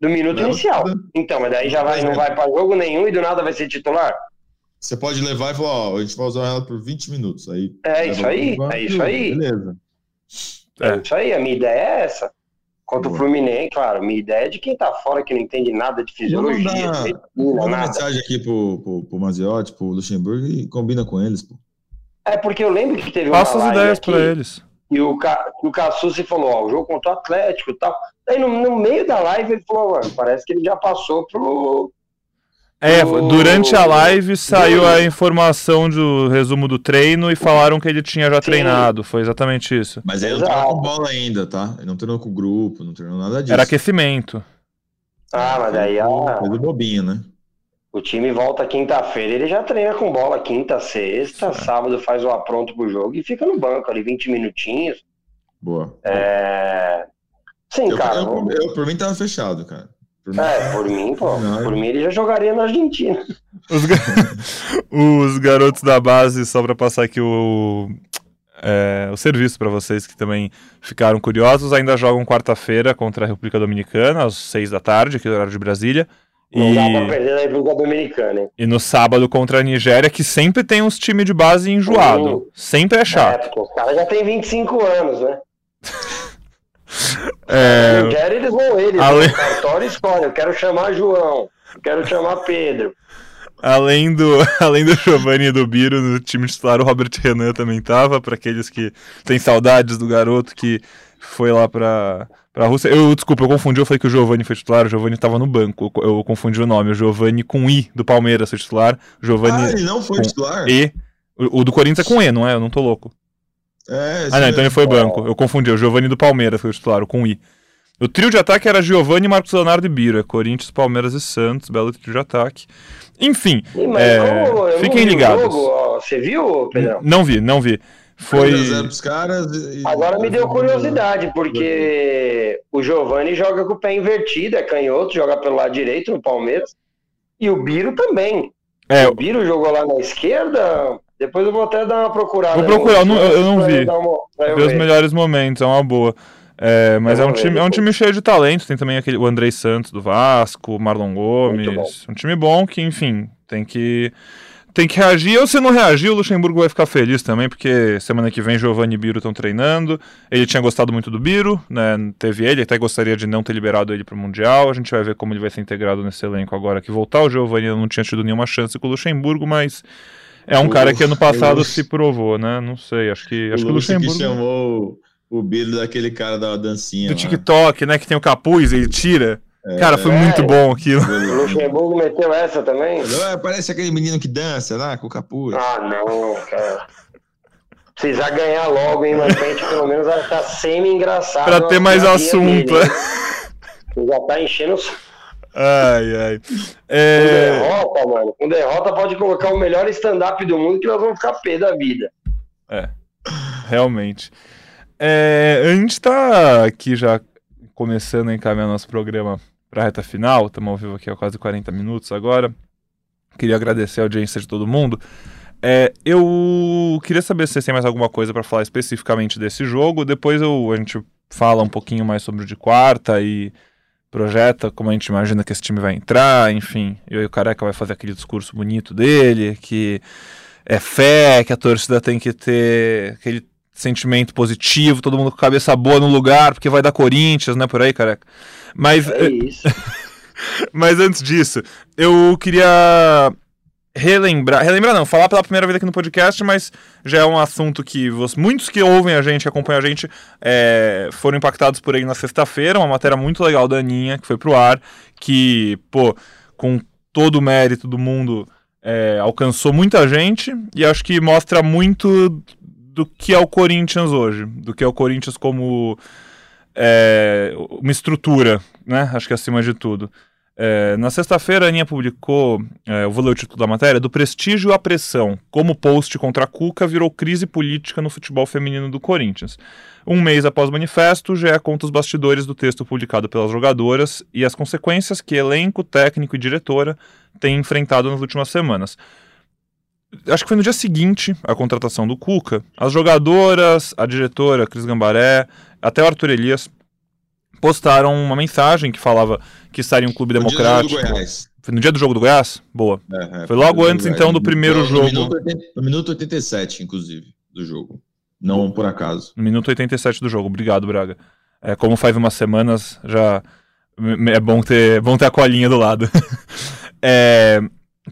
do minuto Leva inicial. Tudo. Então, mas daí já vai, não vai para jogo nenhum e do nada vai ser titular. Você pode levar e falar, ó, a gente vai usar ela por 20 minutos. Aí, é isso aí, é isso aí. Beleza. É. é isso aí, a minha ideia é essa. Contra o Fluminense, claro, minha ideia é de quem tá fora, que não entende nada de fisiologia. Manda uma mensagem aqui pro, pro, pro Maziotti, pro Luxemburgo e combina com eles, pô. É porque eu lembro que teve Passa as ideias para eles. E o, Ca... o Cassucci falou, ó, o jogo contra o Atlético e tal. Aí no, no meio da live ele falou, mano, parece que ele já passou pro, é, durante a live saiu a informação do resumo do treino e falaram que ele tinha já Sim. treinado. Foi exatamente isso. Mas ele não treinou com bola ainda, tá? Ele não treinou com o grupo, não treinou nada disso. Era aquecimento. Ah, mas daí a. Coisa bobinho, né? O time volta quinta-feira, ele já treina com bola quinta, sexta, Sim. sábado faz o apronto pro jogo e fica no banco ali 20 minutinhos. Boa. É... Sim, eu, cara. Eu, eu, eu, por mim tava fechado, cara. É, por mim, pô. Não. Por mim ele já jogaria na Argentina. Os, ga... Os garotos da base, só para passar aqui o, é, o serviço para vocês que também ficaram curiosos, ainda jogam quarta-feira contra a República Dominicana, às seis da tarde, aqui no horário de Brasília. Não e... dá pra perder na República Dominicana, hein? E no sábado contra a Nigéria, que sempre tem uns times de base enjoado. Sempre é chato. É, porque os caras já tem 25 anos, né? É... Eu quero, eles vão eles. Além... cartório escolhe. Eu quero chamar João. Eu quero chamar Pedro. Além do, além do Giovanni e do Biro, no time titular, o Robert Renan também tava, para aqueles que têm saudades do garoto que foi lá pra, pra Rússia. Eu, desculpa, eu confundi, eu falei que o Giovanni foi titular, o Giovanni tava no banco, eu, eu confundi o nome, o Giovanni com I do Palmeiras foi titular, o Giovanni Ah, ele não foi titular? E, o, o, do Corinthians é com E, não é? Eu não tô louco. É, ah, não, então ele foi banco. Eu confundi. O Giovanni do Palmeiras foi o titular, com I. O trio de ataque era Giovanni, Marcos Leonardo e Biro. É Corinthians, Palmeiras e Santos. Belo trio de ataque. Enfim, é, fiquem ligados. Jogo, você viu, Pedrão? Não vi, não vi. Foi. Caras e... Agora me deu curiosidade, porque o Giovanni joga com o pé invertido, é canhoto, joga pelo lado direito no Palmeiras. E o Biro também. É, o Biro jogou lá na esquerda. Depois eu vou até dar uma procurada. Vou procurar, eu não, eu não vi. Uma, ver os melhores momentos, é uma boa. É, mas é um, time, é um time cheio de talento. Tem também aquele, o Andrei Santos do Vasco, o Marlon Gomes. Um time bom que, enfim, tem que tem que reagir. Ou se não reagir, o Luxemburgo vai ficar feliz também, porque semana que vem Giovanni e Biro estão treinando. Ele tinha gostado muito do Biro, né? Teve ele, até gostaria de não ter liberado ele para o Mundial. A gente vai ver como ele vai ser integrado nesse elenco agora que voltar. O Giovanni não tinha tido nenhuma chance com o Luxemburgo, mas é um cara que ano passado se provou, né? Não sei, acho que, acho o que o Luxemburgo. Que chamou o Biro daquele cara da dancinha. Do lá. TikTok, né? Que tem o capuz, ele tira. É, cara, foi é, muito bom aquilo. O Luxemburgo meteu essa também? Não, parece aquele menino que dança lá com o capuz. Ah, não, cara. Precisar ganhar logo, hein, mas pra gente pelo menos vai estar semi-engraçado. Pra ter mais assunto. Dele, já tá enchendo os. Ai, ai. É... Com derrota, mano. Com derrota pode colocar o melhor stand-up do mundo que nós vamos ficar pé da vida. É, realmente. É, a gente tá aqui já começando a encaminhar nosso programa para a reta final, estamos ao vivo aqui há quase 40 minutos agora. Queria agradecer a audiência de todo mundo. É, eu queria saber se vocês têm mais alguma coisa para falar especificamente desse jogo. Depois eu, a gente fala um pouquinho mais sobre o de quarta e projeta como a gente imagina que esse time vai entrar. Enfim, e o Careca vai fazer aquele discurso bonito dele, que é fé, que a torcida tem que ter aquele sentimento positivo, todo mundo com cabeça boa no lugar, porque vai dar Corinthians, né? Por aí, careca. Mas. É isso. Mas antes disso, eu queria relembrar, relembrar não, falar pela primeira vez aqui no podcast, mas já é um assunto que muitos que ouvem a gente, acompanham a gente, é, foram impactados por ele na sexta-feira, uma matéria muito legal da Aninha, que foi pro ar, que, pô, com todo o mérito do mundo, é, alcançou muita gente, e acho que mostra muito do que é o Corinthians hoje, do que é o Corinthians como é, uma estrutura, né? Acho que acima de tudo. É, na sexta-feira, a Aninha publicou, é, eu vou ler o título da matéria, Do prestígio à pressão, como post contra a Cuca virou crise política no futebol feminino do Corinthians. Um mês após o manifesto, já conta os bastidores do texto publicado pelas jogadoras e as consequências que elenco, técnico e diretora têm enfrentado nas últimas semanas. Acho que foi no dia seguinte à contratação do Cuca, as jogadoras, a diretora Cris Gambaré, até o Arthur Elias postaram uma mensagem que falava que estaria um clube no democrático. Dia do Goiás. Foi no dia do jogo do Goiás? Boa. É, é, foi logo foi antes, então, do primeiro no, jogo. No minuto, no minuto 87, inclusive, do jogo. Não por acaso. No minuto 87 do jogo. Obrigado, Braga. É, como faz umas semanas, já é bom ter, bom ter a colinha do lado. é,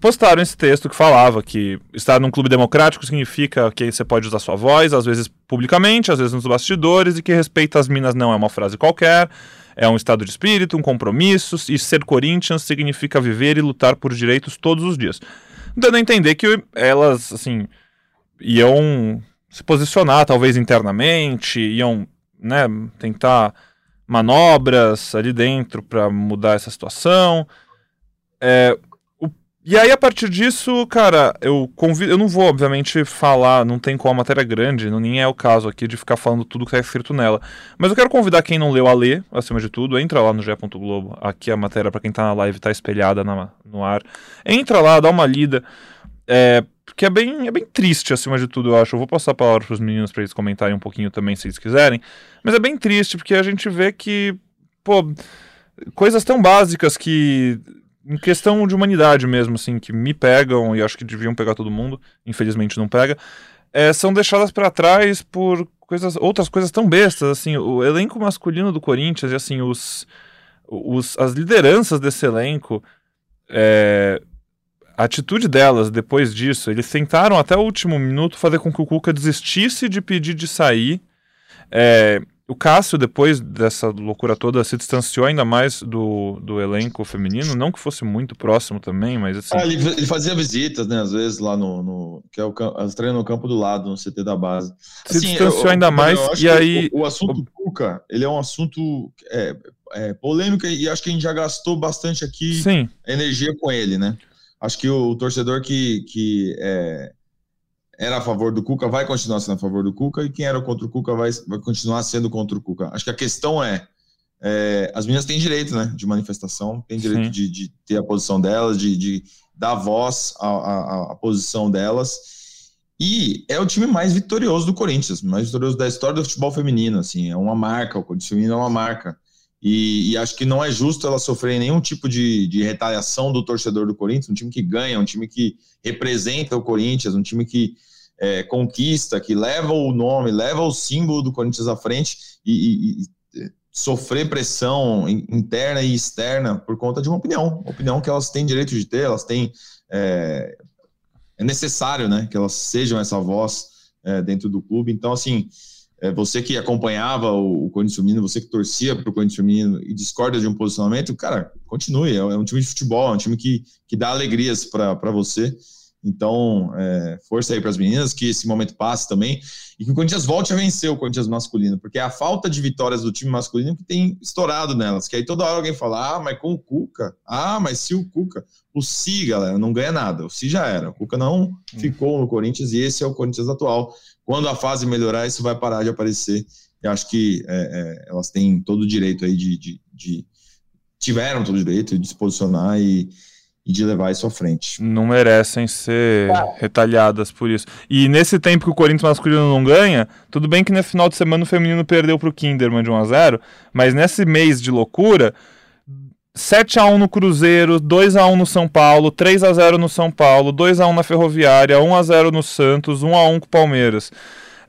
postaram esse texto que falava que estar num clube democrático significa que você pode usar sua voz, às vezes publicamente, às vezes nos bastidores, e que respeito às minas não é uma frase qualquer, é um estado de espírito, um compromisso, e ser Corinthians significa viver e lutar por direitos todos os dias. Dando a entender que elas, assim, iam se posicionar, talvez internamente, iam, né, tentar manobras ali dentro para mudar essa situação. É, e aí, a partir disso, cara, eu convido. Eu não vou, obviamente, falar, não tem como a matéria grande, não nem é o caso aqui de ficar falando tudo que tá escrito nela. Mas eu quero convidar quem não leu a ler, acima de tudo, entra lá no G. Globo. Aqui a matéria, para quem tá na live, tá espelhada na, no ar. Entra lá, dá uma lida. É, porque é bem, é bem triste, acima de tudo, eu acho. Eu vou passar a palavra pros meninos para eles comentarem um pouquinho também, se eles quiserem. Mas é bem triste, porque a gente vê que, pô, coisas tão básicas que em questão de humanidade mesmo, assim, que me pegam e acho que deviam pegar todo mundo, infelizmente não pega, é, são deixadas para trás por coisas, outras coisas tão bestas, assim, o elenco masculino do Corinthians e assim os, os as lideranças desse elenco, é, a atitude delas depois disso, eles tentaram até o último minuto fazer com que o Cuca desistisse de pedir de sair. É, o Cássio, depois dessa loucura toda, se distanciou ainda mais do, do elenco feminino, não que fosse muito próximo também, mas assim... Ah, ele, ele, fazia visitas, né, às vezes lá no... no que é o as treinas no campo do lado, no CT da base. Se assim, distanciou eu, ainda eu, mais, eu e aí... O, o assunto o... Cuca, ele é um assunto é, é, polêmico e acho que a gente já gastou bastante aqui Sim. energia com ele, né? Acho que o, o torcedor que, que é, era a favor do Cuca vai continuar sendo a favor do Cuca e quem era contra o Cuca vai, vai continuar sendo contra o Cuca. Acho que a questão é, é, as meninas têm direito, né, de manifestação, têm direito de, de, ter a posição delas, de, de dar voz à, à, à, posição delas. E é o time mais vitorioso do Corinthians, mais vitorioso da história do futebol feminino, assim, é uma marca, o Corinthians feminino é uma marca. E, e, acho que não é justo ela sofrer nenhum tipo de, de, retaliação do torcedor do Corinthians, um time que ganha, um time que representa o Corinthians, um time que é, conquista, que leva o nome, leva o símbolo do Corinthians à frente e, e, e sofrer pressão interna e externa por conta de uma opinião, opinião que elas têm direito de ter, elas têm é, é necessário, né, que elas sejam essa voz é, dentro do clube. Então, assim, é, você que acompanhava o, o Corinthians feminino, você que torcia para o Corinthians feminino e discorda de um posicionamento, cara, continue. É, é, um time de futebol, é um time que, que dá alegrias para você. Então, é, força aí para as meninas, que esse momento passe também e que o Corinthians volte a vencer o Corinthians masculino, porque é a falta de vitórias do time masculino que tem estourado nelas. Que aí toda hora alguém fala, ah, mas com o Cuca, ah, mas se o Cuca, o Si, galera, não ganha nada, o Si já era, o Cuca não hum. ficou no Corinthians e esse é o Corinthians atual. Quando a fase melhorar, isso vai parar de aparecer. Eu acho que é, é, elas têm todo o direito aí de, de, de tiveram todo o direito de se posicionar e e de levar isso à frente. Não merecem ser é. retalhadas por isso. E nesse tempo que o Corinthians masculino não ganha, tudo bem que no final de semana o feminino perdeu para o Kinderman de 1 a 0 mas nesse mês de loucura, 7 a 1 no Cruzeiro, 2 a 1 no São Paulo, 3 a 0 no São Paulo, 2 a 1 na Ferroviária, 1 a 0 no Santos, 1 a 1 com o Palmeiras.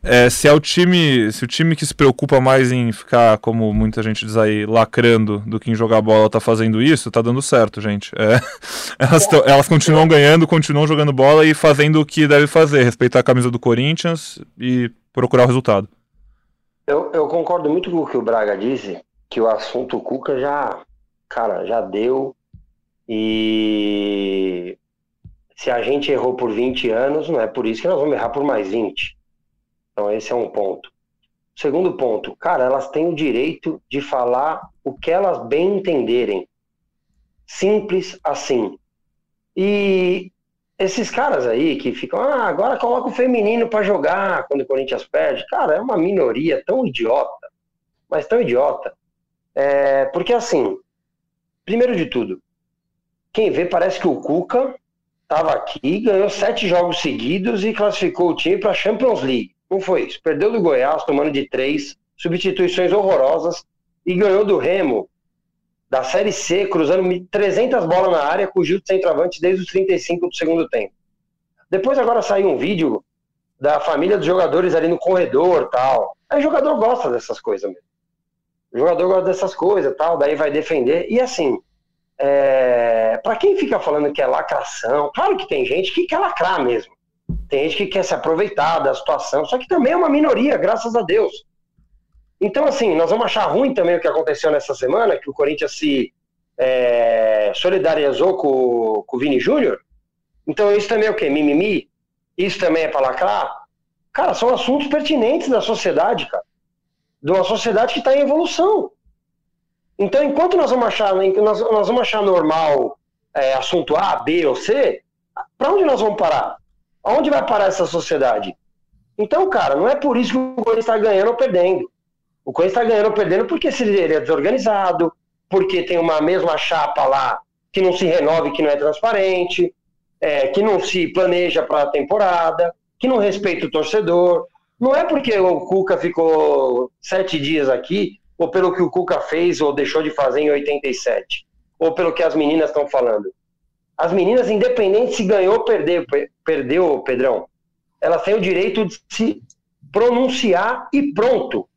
É, se é o time, se o time que se preocupa mais em ficar, como muita gente diz aí, lacrando do que em jogar bola tá fazendo isso, tá dando certo, gente. É, elas, tão, elas continuam ganhando, continuam jogando bola e fazendo o que deve fazer, respeitar a camisa do Corinthians e procurar o resultado. Eu, eu concordo muito com o que o Braga disse, que o assunto Cuca já, cara, já deu e se a gente errou por 20 anos, não é por isso que nós vamos errar por mais 20. Então, esse é um ponto. Segundo ponto, cara, elas têm o direito de falar o que elas bem entenderem. Simples assim. E esses caras aí que ficam, ah, agora coloca o feminino para jogar quando o Corinthians perde. Cara, é uma minoria tão idiota, mas tão idiota. É, porque assim, primeiro de tudo, quem vê parece que o Cuca estava aqui, ganhou sete jogos seguidos e classificou o time para a Champions League. Não foi isso. Perdeu do Goiás, tomando de três, substituições horrorosas, e ganhou do Remo, da Série C, cruzando 300 bolas na área, com o Gil de centroavante desde os 35 do segundo tempo. Depois agora saiu um vídeo da família dos jogadores ali no corredor tal. Aí o jogador gosta dessas coisas mesmo. O jogador gosta dessas coisas tal, daí vai defender. E assim, é... para quem fica falando que é lacração, claro que tem gente que quer lacrar mesmo. Tem gente que quer se aproveitar da situação, só que também é uma minoria, graças a Deus. Então, assim, nós vamos achar ruim também o que aconteceu nessa semana, que o Corinthians se é, solidarizou com, com o Vini Júnior. Então, isso também é o quê? Mimimi? Isso também é para lacrar? Cara, são assuntos pertinentes da sociedade, cara. De uma sociedade que está em evolução. Então, enquanto nós vamos achar, nós, nós vamos achar normal é, assunto A, B ou C, para onde nós vamos parar? Aonde vai parar essa sociedade? Então, cara, não é por isso que o Corinthians está ganhando ou perdendo. O Corinthians está ganhando ou perdendo porque ele é desorganizado, porque tem uma mesma chapa lá que não se renove, que não é transparente, é, que não se planeja para a temporada, que não respeita o torcedor. Não é porque o Cuca ficou sete dias aqui, ou pelo que o Cuca fez ou deixou de fazer em 87, ou pelo que as meninas estão falando. As meninas, independente se ganhou ou perdeu, perdeu, Pedrão, elas têm o direito de se pronunciar e pronto.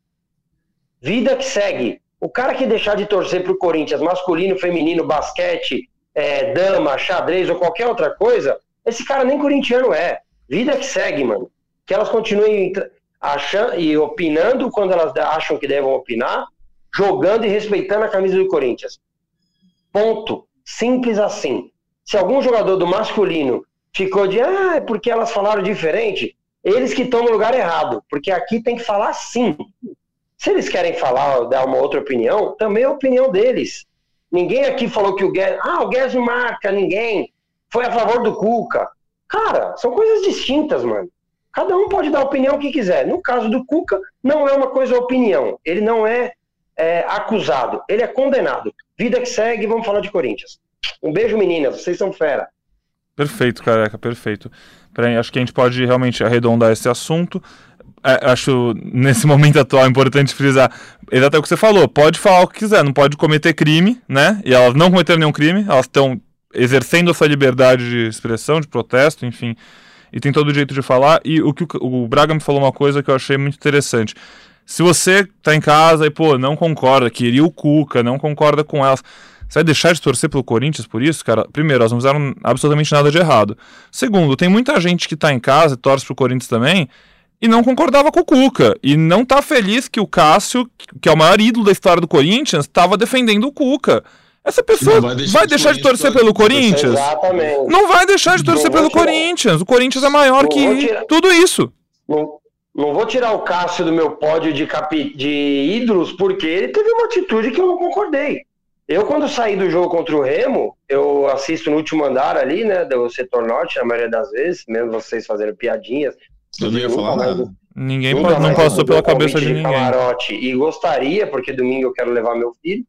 Vida que segue. O cara que deixar de torcer para o Corinthians, masculino, feminino, basquete, é, dama, xadrez ou qualquer outra coisa, esse cara nem corintiano é. Vida que segue, mano. Que elas continuem achando e opinando quando elas acham que devem opinar, jogando e respeitando a camisa do Corinthians. Ponto. Simples assim. Se algum jogador do masculino ficou de, ah, é porque elas falaram diferente, eles que estão no lugar errado, porque aqui tem que falar sim. Se eles querem falar, dar uma outra opinião, também é a opinião deles. Ninguém aqui falou que o Guedes, ah, o Guedes marca ninguém, foi a favor do Cuca. Cara, são coisas distintas, mano. Cada um pode dar a opinião que quiser. No caso do Cuca, não é uma coisa opinião. Ele não é, é, acusado, ele é condenado. Vida que segue, vamos falar de Corinthians. Um beijo, meninas, vocês são fera. Perfeito, careca, perfeito. Peraí, acho que a gente pode realmente arredondar esse assunto. É, acho nesse momento atual importante frisar exatamente o que você falou. Pode falar o que quiser, não pode cometer crime, né? E elas não cometeram nenhum crime, elas estão exercendo a sua liberdade de expressão, de protesto, enfim, e tem todo o direito de falar. E o que o, o Braga me falou uma coisa que eu achei muito interessante. Se você tá em casa e, pô, não concorda, queria o Cuca, não concorda com elas, você vai deixar de torcer pelo Corinthians por isso, cara? Primeiro, elas não fizeram absolutamente nada de errado. Segundo, tem muita gente que tá em casa e torce pro Corinthians também e não concordava com o Cuca. E não tá feliz que o Cássio, que é o maior ídolo da história do Corinthians, estava defendendo o Cuca. Essa pessoa vai deixar, vai de, deixar de torcer pelo Corinthians? Exatamente. Não vai deixar de torcer pelo tirar. Corinthians. O Corinthians é maior não que tudo isso. Não, não vou tirar o Cássio do meu pódio de, capi, de ídolos, porque ele teve uma atitude que eu não concordei. Eu, quando saí do jogo contra o Remo, eu assisto no último andar ali, né, do setor norte, a maioria das vezes, mesmo vocês fazendo piadinhas. Eu não ia falar nada. Ninguém não passou pela cabeça de ninguém. Camarote, e gostaria, porque domingo eu quero levar meu filho.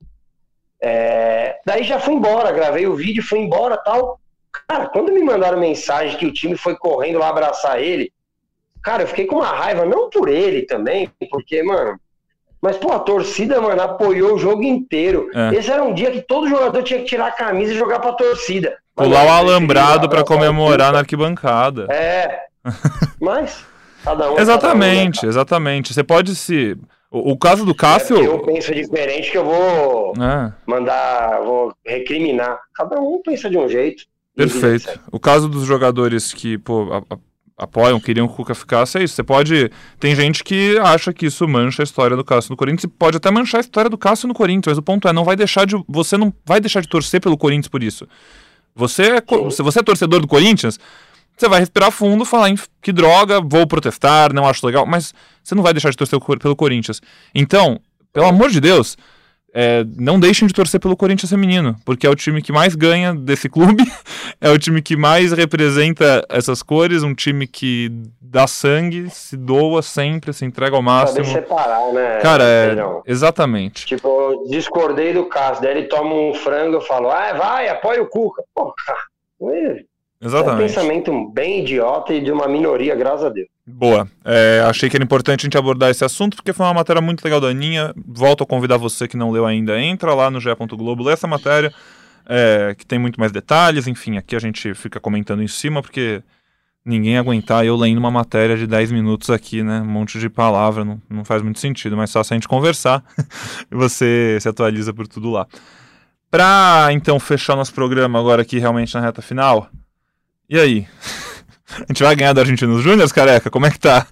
É, daí já fui embora, gravei o vídeo, fui embora tal. Cara, quando me mandaram mensagem que o time foi correndo lá abraçar ele, cara, eu fiquei com uma raiva, não por ele também, porque, mano, mas, pô, a torcida, mano, apoiou o jogo inteiro. É. Esse era um dia que todo jogador tinha que tirar a camisa e jogar pra torcida. Pular o alambrado para comemorar na arquibancada. É. Mas, cada um. exatamente, cada um, né, exatamente. Você pode se. O, o caso do Cássio. É eu penso diferente que eu vou é. mandar, vou recriminar. Cada um pensa de um jeito. Perfeito. O caso dos jogadores que, pô, a, a apoiam, queriam que o Cuca ficasse, é isso. Você pode. Tem gente que acha que isso mancha a história do Cássio no Corinthians e pode até manchar a história do Cássio no Corinthians, mas o ponto é, não vai deixar de. Você não vai deixar de torcer pelo Corinthians por isso. Você é, se você é torcedor do Corinthians, você vai respirar fundo, falar que droga, vou protestar, não acho legal, mas você não vai deixar de torcer pelo Corinthians. Então, pelo amor de Deus, é, não deixem de torcer pelo Corinthians feminino, porque é o time que mais ganha desse clube, é o time que mais representa essas cores, um time que dá sangue, se doa sempre, se entrega ao máximo. Saber separar, né? Cara, é, exatamente. Tipo, eu discordei do caso, daí ele toma um frango e falo, ah, vai, apoia o Cuca. Pô, cara, Exatamente. É um pensamento bem idiota e de uma minoria, graças a Deus. Boa. É, achei que era importante a gente abordar esse assunto, porque foi uma matéria muito legal da Aninha. Volto a convidar você que não leu ainda, entra lá no GE. Globo, lê essa matéria, é, que tem muito mais detalhes. Enfim, aqui a gente fica comentando em cima, porque ninguém aguentar eu lendo uma matéria de 10 minutos aqui, né? Um monte de palavra, não, não faz muito sentido, mas só se a gente conversar e você se atualiza por tudo lá. Pra então fechar nosso programa agora aqui realmente na reta final, e aí? A gente vai ganhar do Argentinos Júnior, careca? Como é que tá?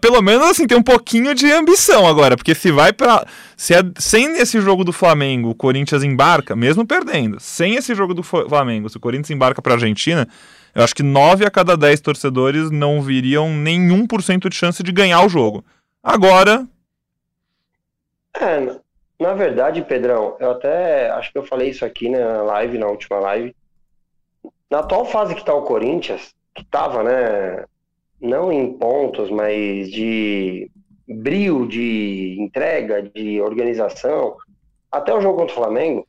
Pelo menos assim, tem um pouquinho de ambição agora, porque se vai para se é, sem esse jogo do Flamengo, o Corinthians embarca, mesmo perdendo, sem esse jogo do Flamengo, se o Corinthians embarca para Argentina, eu acho que 9 a cada 10 torcedores não viriam nenhum por cento de chance de ganhar o jogo. Agora. É, na verdade, Pedrão, eu até acho que eu falei isso aqui na live, na última live. Na atual fase que está o Corinthians, que estava, né, não em pontos, mas de brilho, de entrega, de organização, até o jogo contra o Flamengo,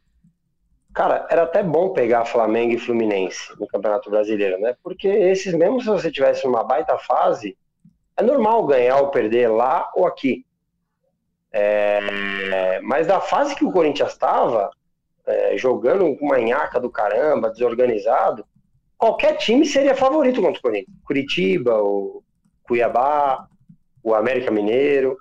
cara, era até bom pegar Flamengo e Fluminense no Campeonato Brasileiro, né? Porque esses, mesmo se você tivesse uma baita fase, é normal ganhar ou perder lá ou aqui. É, mas da fase que o Corinthians estava, é, jogando com uma nhaca do caramba, desorganizado, qualquer time seria favorito contra o Corinthians. Curitiba, o Cuiabá, o América Mineiro.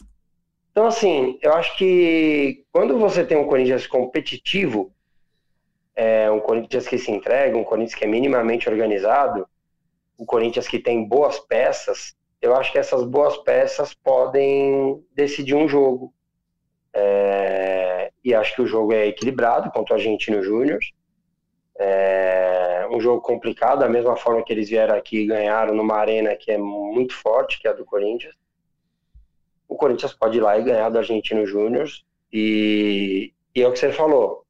Então, assim, eu acho que quando você tem um Corinthians competitivo, é, um Corinthians que se entrega, um Corinthians que é minimamente organizado, um Corinthians que tem boas peças, eu acho que essas boas peças podem decidir um jogo. É, e acho que o jogo é equilibrado contra o Argentino Júnior. É um jogo complicado, da mesma forma que eles vieram aqui e ganharam numa arena que é muito forte, que é a do Corinthians. O Corinthians pode ir lá e ganhar do Argentino Júnior. E, e é o que você falou.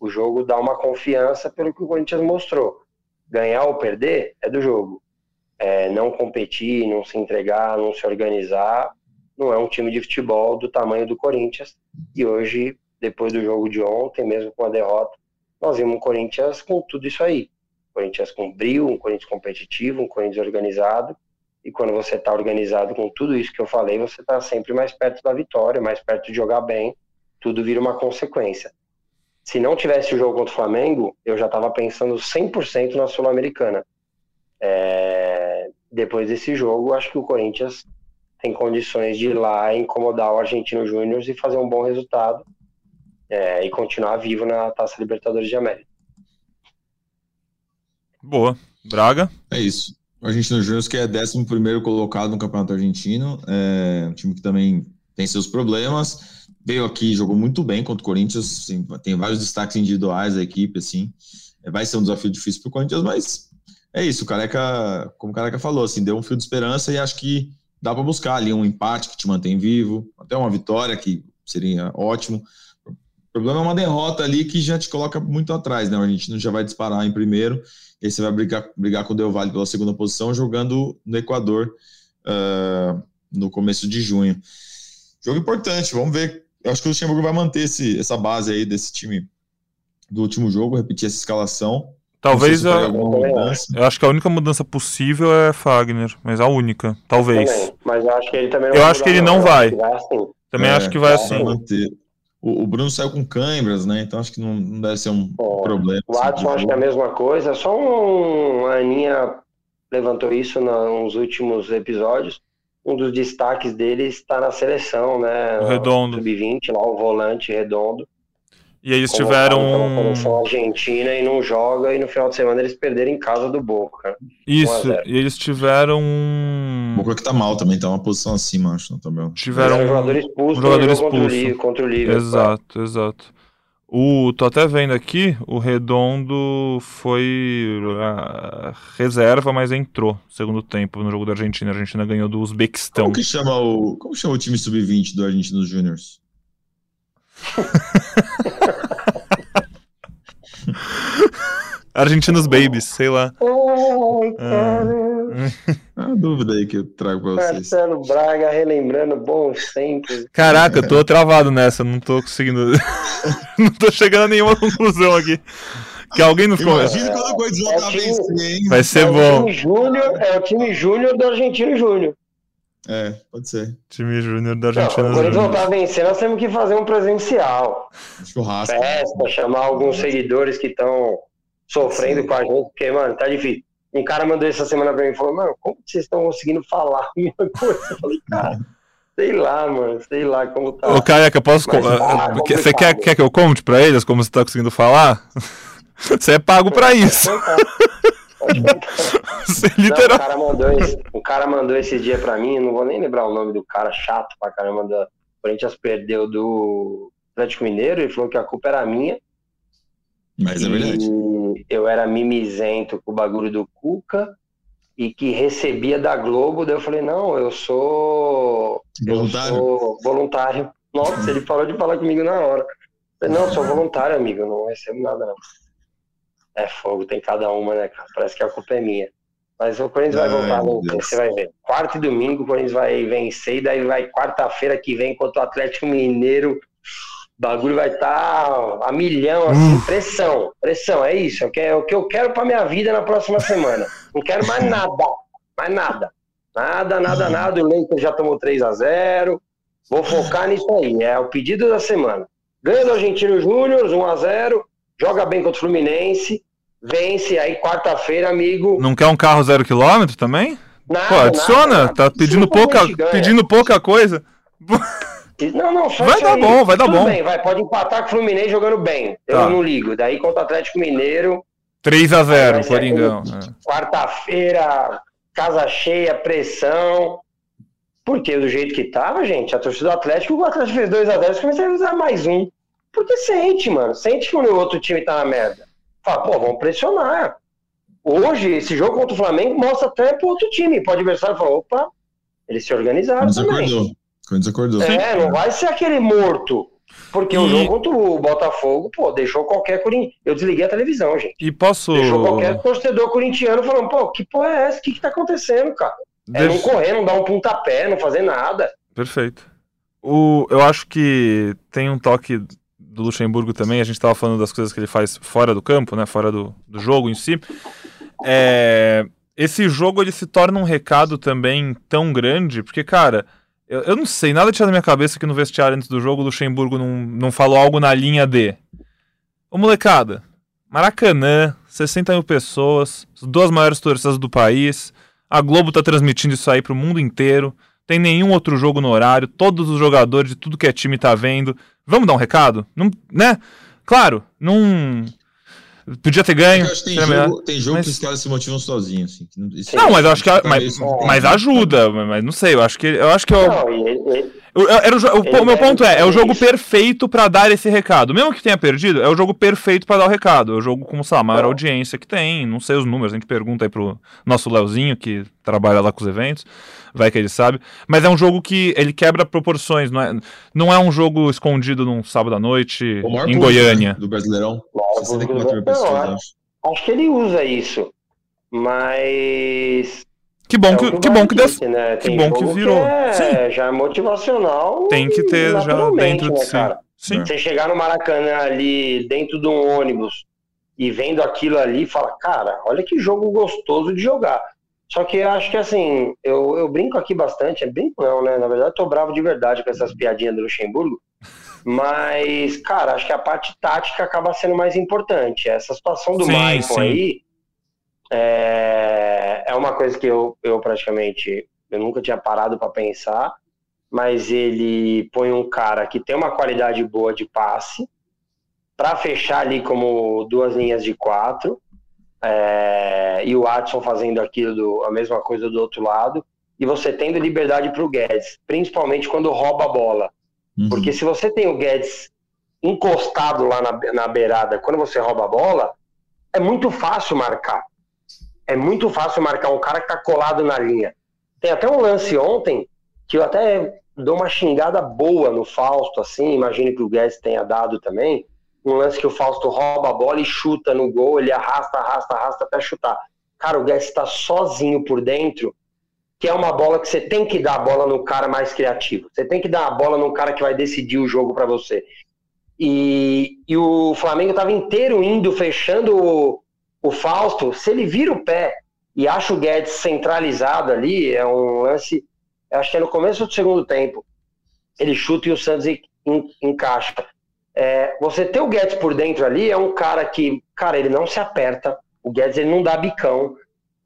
O jogo dá uma confiança pelo que o Corinthians mostrou. Ganhar ou perder é do jogo. É, não competir, não se entregar, não se organizar, não é um time de futebol do tamanho do Corinthians. E hoje, depois do jogo de ontem, mesmo com a derrota, nós vimos um Corinthians com tudo isso aí. Corinthians com brilho, um Corinthians competitivo, um Corinthians organizado. E quando você está organizado com tudo isso que eu falei, você está sempre mais perto da vitória, mais perto de jogar bem. Tudo vira uma consequência. Se não tivesse o jogo contra o Flamengo, eu já estava pensando 100% na Sul-Americana. É... Depois desse jogo, acho que o Corinthians tem condições de ir lá incomodar o Argentino Júnior e fazer um bom resultado é, e continuar vivo na Taça Libertadores de América. Boa. Braga? É isso. O Argentino Júnior que é 11 colocado no Campeonato Argentino, é um time que também tem seus problemas, veio aqui, jogou muito bem contra o Corinthians, assim, tem vários destaques individuais da equipe, assim, é, vai ser um desafio difícil para o Corinthians, mas é isso, o Careca, como o Careca falou, assim, deu um fio de esperança e acho que dá para buscar ali um empate que te mantém vivo, até uma vitória que seria ótimo. O problema é uma derrota ali que já te coloca muito atrás, né? O argentino já vai disparar em primeiro, e aí você vai brigar, brigar com o Del Valle pela segunda posição, jogando no Equador uh, no começo de junho. Jogo importante, vamos ver. Eu acho que o Luxemburgo vai manter esse, essa base aí desse time do último jogo, repetir essa escalação. Talvez a, eu acho que a única mudança possível é Fagner, mas a única, talvez. Também, mas eu acho que ele também não Eu acho que ele não, vai. vai assim. Também é, acho que vai assim. O, o, Bruno saiu com câimbras, né? Então acho que não, não deve ser um problema. O assim, Adson acho que é a mesma coisa. Só um, a Aninha levantou isso nos últimos episódios. Um dos destaques dele está na seleção, né? O redondo. Sub-20, lá o volante redondo. E eles tiveram. Uma argentina e não joga, e no final de semana eles perderam em casa do Boca. Isso, e eles tiveram. Boca que tá mal também, tá uma posição acima, acho, também. Tiveram um jogador expulso, um jogador expulso. Contra, o Liga, contra o Liga. Exato, exato. O, tô até vendo aqui, o Redondo foi uh, reserva, mas entrou segundo tempo no jogo da Argentina. A Argentina ganhou do Uzbequistão. Como que chama o, como chama o time sub-20 do Argentinos Júniors? Argentinos Babies, sei lá. Ai, cara. É uma dúvida aí que eu trago pra vocês. Marcelo Braga relembrando bons tempos. Caraca, eu tô travado nessa, não tô conseguindo. não tô chegando a nenhuma conclusão aqui. Que alguém nos Imagina quando o Corinthians voltar a vencer, hein? Vai ser é bom. O júnior, é o time júnior do Argentino Júnior. É, pode ser. Time Júnior da Argentina. Não, quando voltar a vencer, nós temos que fazer um presencial. Churrasco. Festa, chamar alguns seguidores que estão sofrendo Sim. com a gente, porque, mano, tá difícil. Um cara mandou essa semana pra mim e falou, mano, como vocês estão conseguindo falar a mesma coisa? Eu falei, cara, sei lá, mano, sei lá como tá. Ô, Careca, posso. Mas, ah, você quer, quer que eu conte pra eles como você tá conseguindo falar? Você é pago pra isso. Você literal... Não, o, cara mandou esse, o cara mandou esse dia pra mim, não vou nem lembrar o nome do cara, chato pra caramba. Da... O Corinthians perdeu do Atlético Mineiro e falou que a culpa era minha. Mas é verdade. Eu era mimizento com o bagulho do Cuca e que recebia da Globo. Daí eu falei: não, eu sou. Voluntário? Eu sou voluntário. Nossa, ele parou de falar comigo na hora. Eu falei, não, sou voluntário, amigo, não recebo nada, não. É fogo, tem cada uma, né, cara? Parece que a culpa é minha. Mas o Corinthians vai voltar vencer, você vai ver. Quarta e domingo o Corinthians vai vencer, e daí vai quarta-feira que vem contra o Atlético Mineiro. O bagulho vai estar tá a milhão, assim, uh. pressão. Pressão, é isso. É o que eu quero pra minha vida na próxima semana. Não quero mais nada. Mais nada. Nada, nada, nada. O Leite já tomou 3 a 0 Vou focar nisso aí. É o pedido da semana. Ganha do Argentino Júnior, 1 a 0 joga bem contra o Fluminense, vence aí quarta-feira, amigo. Não quer um carro zero quilômetro também? Nada, Pô, adiciona, nada, tá pedindo pouca, pedindo pouca coisa. Não, não, Vai dar aí. bom, vai dar Tudo bom. Bem, vai, pode empatar com o Fluminense jogando bem. Eu tá. não ligo. Daí contra o Atlético Mineiro. 3 a 0 Coringão. É. Quarta-feira, casa cheia, pressão. Porque do jeito que tava, gente, a torcida do Atlético, o Atlético fez 2 a 0 começou a usar mais um. Porque sente, mano. Sente que o outro time tá na merda. Fala, pô, vamos pressionar. Hoje, esse jogo contra o Flamengo mostra até pro outro time. Pro adversário falar, opa, eles se organizaram Quando também. Acordou. Quando acordou. É, não vai ser aquele morto. Porque e... o jogo contra o Botafogo, pô, deixou qualquer corintiano. Eu desliguei a televisão, gente. E posso. Deixou qualquer torcedor corintiano falando, pô, que porra é essa? O que, que tá acontecendo, cara? É não correr, não dar um pontapé, não fazer nada. Perfeito. O, eu acho que tem um toque do Luxemburgo também, a gente estava falando das coisas que ele faz fora do campo, né, fora do, do jogo em si. É, esse jogo ele se torna um recado também tão grande, porque, cara, eu, eu não sei, nada tinha na minha cabeça que no vestiário antes do jogo o Luxemburgo não, não falou algo na linha de. Ô molecada, Maracanã, 60 mil pessoas, as duas maiores torcidas do país, a Globo tá transmitindo isso aí pro mundo inteiro, tem nenhum outro jogo no horário, todos os jogadores de tudo que é time tá vendo. Vamos dar um recado? Não, né? Claro, não. Podia ter ganho. tem, jogo, tem jogo mas... que os caras se motivam sozinhos. Assim, não, mas eu acho que. Mas, mas ajuda, mas não sei, eu acho que. Eu acho que eu... Não, ele, era o, o, o meu ponto é, é o jogo perfeito para dar esse recado. Mesmo que tenha perdido, é o jogo perfeito para dar o recado. É o jogo com, sei lá, a maior audiência que tem. Não sei os números, tem que pergunta aí pro nosso Leozinho, que trabalha lá com os eventos. Vai que ele sabe. Mas é um jogo que ele quebra proporções. Não é, não é um jogo escondido num sábado à noite em Goiânia. Né, do Brasileirão. 64 mil pessoas, acho. que ele usa isso. Mas que bom é que, que, bom que deu, né? que bom que virou. Que é, Sim. já é motivacional. Tem que ter já dentro de né, si. Sim. Você chegar no Maracanã ali dentro de um ônibus e vendo aquilo ali, fala, cara, olha que jogo gostoso de jogar. Só que eu acho que assim, eu, eu brinco aqui bastante, é brinco não, né? Na verdade, eu tô bravo de verdade com essas piadinhas do Luxemburgo. Mas, cara, acho que a parte tática acaba sendo mais importante. Essa situação do sim, Maicon sim. aí é, é uma coisa que eu, eu praticamente eu nunca tinha parado para pensar, mas ele põe um cara que tem uma qualidade boa de passe para fechar ali como duas linhas de quatro é, e o Watson fazendo aquilo do, a mesma coisa do outro lado e você tendo liberdade para o Guedes, principalmente quando rouba a bola, uhum. porque se você tem o Guedes encostado lá na, na beirada quando você rouba a bola, é muito fácil marcar é muito fácil marcar um cara que tá colado na linha. Tem até um lance ontem que eu até dou uma xingada boa no Fausto, assim, imagine que o Guedes tenha dado também. Um lance que o Fausto rouba a bola e chuta no gol, ele arrasta, arrasta, arrasta até chutar. Cara, o Guedes está sozinho por dentro, que é uma bola que você tem que dar a bola no cara mais criativo. Você tem que dar a bola no cara que vai decidir o jogo para você. E, e o Flamengo estava inteiro indo, fechando o Fausto, se ele vira o pé e acha o Guedes centralizado ali, é um lance, acho que é no começo do segundo tempo, ele chuta e o Santos encaixa. É, você ter o Guedes por dentro ali é um cara que, cara, ele não se aperta, o Guedes ele não dá bicão,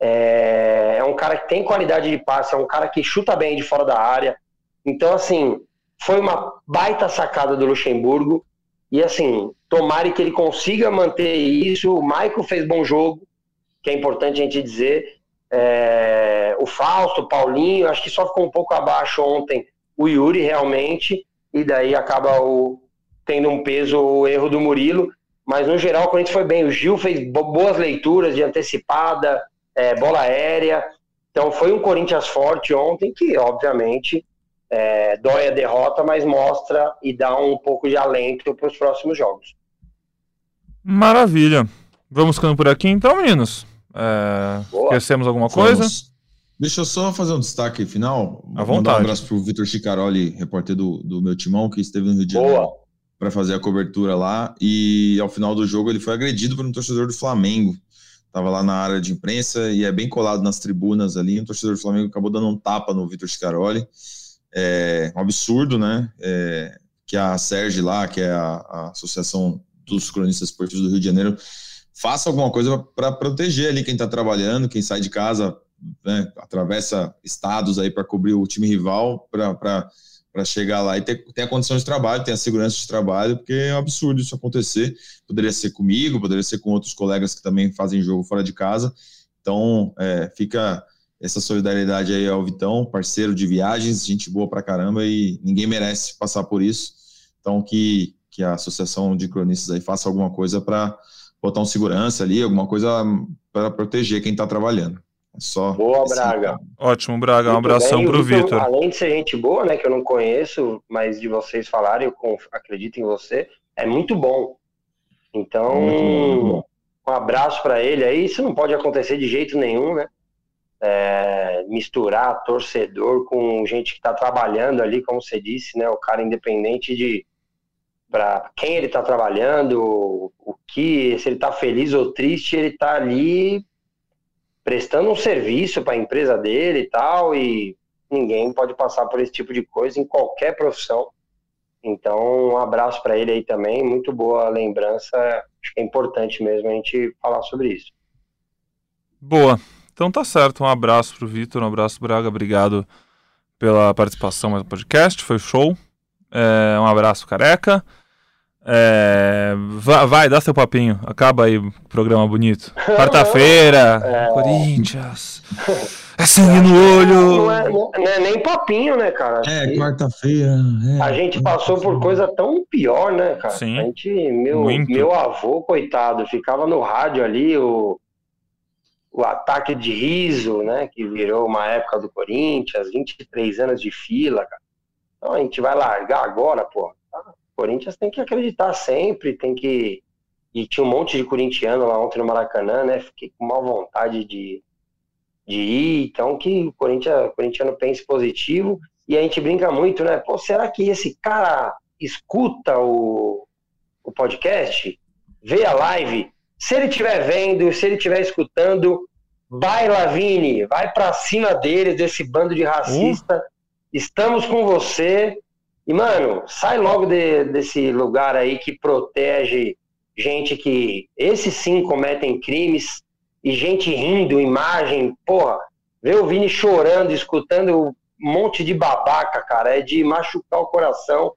é, é um cara que tem qualidade de passe, é um cara que chuta bem de fora da área. Então, assim, foi uma baita sacada do Luxemburgo. E assim, tomare que ele consiga manter isso. O Maicon fez bom jogo, que é importante a gente dizer. É, o Fausto, o Paulinho, acho que só ficou um pouco abaixo ontem o Yuri realmente, e daí acaba o, tendo um peso o erro do Murilo. Mas no geral o Corinthians foi bem. O Gil fez boas leituras de antecipada, é, bola aérea. Então foi um Corinthians forte ontem, que obviamente é, dói a derrota, mas mostra e dá um pouco de alento para os próximos jogos. Maravilha. Vamos ficando por aqui então, meninos. É, esquecemos alguma coisa? Vamos. Deixa eu só fazer um destaque final. À vontade. Mandar um abraço para o Vitor Chicaroli, repórter do, do meu timão, que esteve no Rio de Janeiro para fazer a cobertura lá. E ao final do jogo ele foi agredido por um torcedor do Flamengo. Estava lá na área de imprensa e é bem colado nas tribunas ali. Um torcedor do Flamengo acabou dando um tapa no Vitor Chicaroli é um absurdo, né? É, que a Serge lá, que é a, a, Associação dos Cronistas Esportivos do Rio de Janeiro, faça alguma coisa para proteger ali quem está trabalhando, quem sai de casa, né, atravessa estados aí para cobrir o time rival, para chegar lá e ter, ter a condição de trabalho, ter a segurança de trabalho, porque é um absurdo isso acontecer. Poderia ser comigo, poderia ser com outros colegas que também fazem jogo fora de casa. Então, é, fica essa solidariedade aí ao Vitão, parceiro de viagens, gente boa pra caramba e ninguém merece passar por isso. Então que, que a associação de cronistas aí faça alguma coisa para botar um segurança ali, alguma coisa para proteger quem está trabalhando. Só boa, Braga. Ótimo, Braga. Um abração para o Vitor. Além de ser gente boa, né, que eu não conheço, mas de vocês falarem, eu acredito em você, é muito bom. Então, muito bom. um abraço para ele aí. Isso não pode acontecer de jeito nenhum, né? é, misturar torcedor com gente que está trabalhando ali, como você disse, né? O cara independente de para quem ele está trabalhando, o que, se ele está feliz ou triste, ele está ali prestando um serviço para a empresa dele e tal, e ninguém pode passar por esse tipo de coisa em qualquer profissão. Então, um abraço para ele aí também, muito boa lembrança. Acho que é importante mesmo a gente falar sobre isso. Boa. Então tá certo. Um abraço pro Vitor, um abraço, Braga. Obrigado pela participação no podcast. Foi show. É, um abraço, careca. É, vai, vai, dá seu papinho. Acaba aí o programa bonito. Quarta-feira, é... Corinthians. É sangue no olho. Não é, não é, nem papinho, né, cara? É, quarta-feira. É, a gente passou por coisa tão pior, né, cara? Sim. A gente, meu, meu avô, coitado, ficava no rádio ali, o, o ataque de riso, né? Que virou uma época do Corinthians, 23 anos de fila, cara. Então a gente vai largar agora, pô. Corinthians tem que acreditar sempre, tem que. E tinha um monte de corintiano lá ontem no Maracanã, né? Fiquei com má vontade de, de ir. Então que o Corinthians, o corintiano pense positivo. E a gente brinca muito, né? Pô, será que esse cara escuta o, o podcast? Vê a live? Se ele estiver vendo, se ele estiver escutando, vai, Lavini, vai para cima deles, desse bando de racista. Uh. Estamos com você. E, mano, sai logo de, desse lugar aí que protege gente que, esses sim, cometem crimes e gente rindo, imagem, porra. Ver o Vini chorando, escutando um monte de babaca, cara, é de machucar o coração.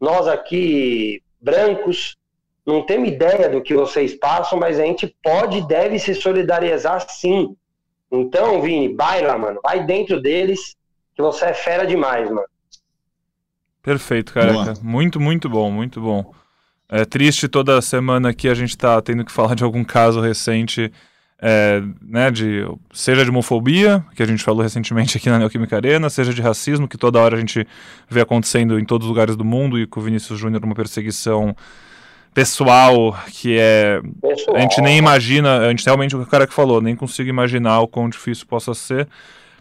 Nós aqui, brancos, não temos ideia do que vocês passam, mas a gente pode e deve se solidarizar sim. Então, Vini, baila, mano. Vai dentro deles, que você é fera demais, mano. Perfeito, careca. Muito, muito bom, muito bom. É triste toda semana que a gente tá tendo que falar de algum caso recente, é, né, de, seja de homofobia, que a gente falou recentemente aqui na Neoquímica Arena, seja de racismo, que toda hora a gente vê acontecendo em todos os lugares do mundo e com o Vinícius Júnior uma perseguição pessoal que é. Pessoal. A gente nem imagina, a gente realmente, o cara que falou, nem consigo imaginar o quão difícil possa ser.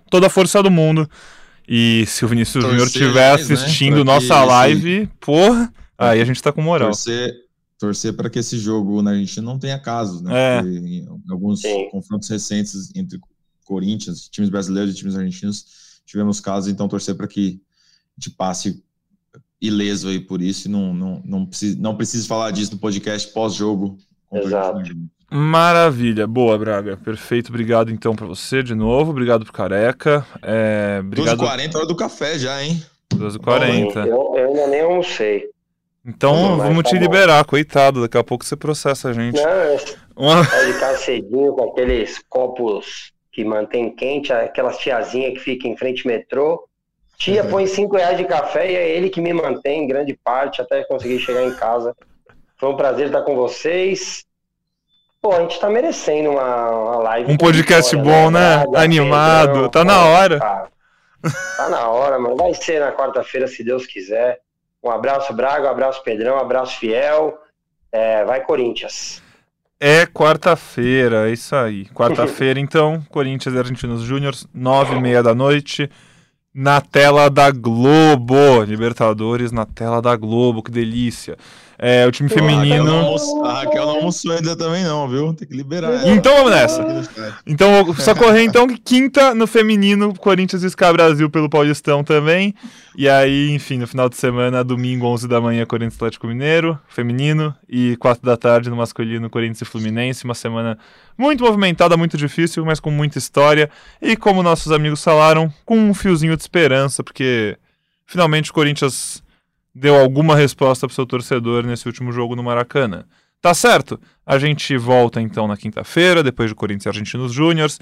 Toda a força do mundo. E se o Vinícius Júnior estiver né, assistindo né? nossa esse... live, porra, aí a gente tá com moral. Torcer, torcer para que esse jogo na Argentina não tenha casos, né? É. em alguns Sim. confrontos recentes entre Corinthians, times brasileiros e times argentinos, tivemos casos, então torcer para que a gente passe ileso aí por isso e não, não, não, precisa, não precisa falar disso no podcast pós-jogo. Exato. Maravilha, boa, Braga. Perfeito, obrigado então para você de novo, obrigado pro Careca. É, obrigado... 12h40, hora do café já, hein? 12h40. Eu, eu ainda nem almocei. Então vamos tá te bom. liberar, coitado, daqui a pouco você processa a gente. Não, Uma... pode ficar cedinho com aqueles copos que mantém quente, aquelas tiazinhas que fica em frente ao metrô. Tia põe 5 reais de café e é ele que me mantém em grande parte até conseguir chegar em casa. Foi um prazer estar com vocês. Pô, a gente tá merecendo uma, uma live. Um podcast bom, né? né? Animado. Tá na hora. Tá, tá na hora, mano. Vai ser na quarta-feira, se Deus quiser. Um abraço, Braga. Um abraço, Pedrão. Um abraço, Fiel. É, vai, Corinthians. É quarta-feira, é isso aí. Quarta-feira, então, Corinthians e Argentinos Júnior, nove e meia da noite na tela da Globo. Libertadores na tela da Globo, que delícia. É, o time Pô, feminino. A Raquel não almoçou ainda também, não, viu? Tem que liberar ela. Então vamos nessa. Então, só correr então quinta no feminino, Corinthians e Sky Brasil pelo Paulistão também. E aí, enfim, no final de semana, domingo, 11 da manhã, Corinthians Atlético Mineiro, feminino. E 4 da tarde no masculino, Corinthians e Fluminense. Uma semana muito movimentada, muito difícil, mas com muita história. E como nossos amigos falaram, com um fiozinho de esperança, porque finalmente o Corinthians deu alguma resposta para seu torcedor nesse último jogo no Maracanã. Tá certo? A gente volta então na quinta-feira, depois do Corinthians e Argentinos Júniors,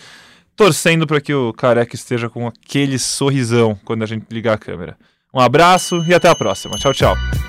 torcendo para que o Careca esteja com aquele sorrisão quando a gente ligar a câmera. Um abraço e até a próxima. Tchau, tchau.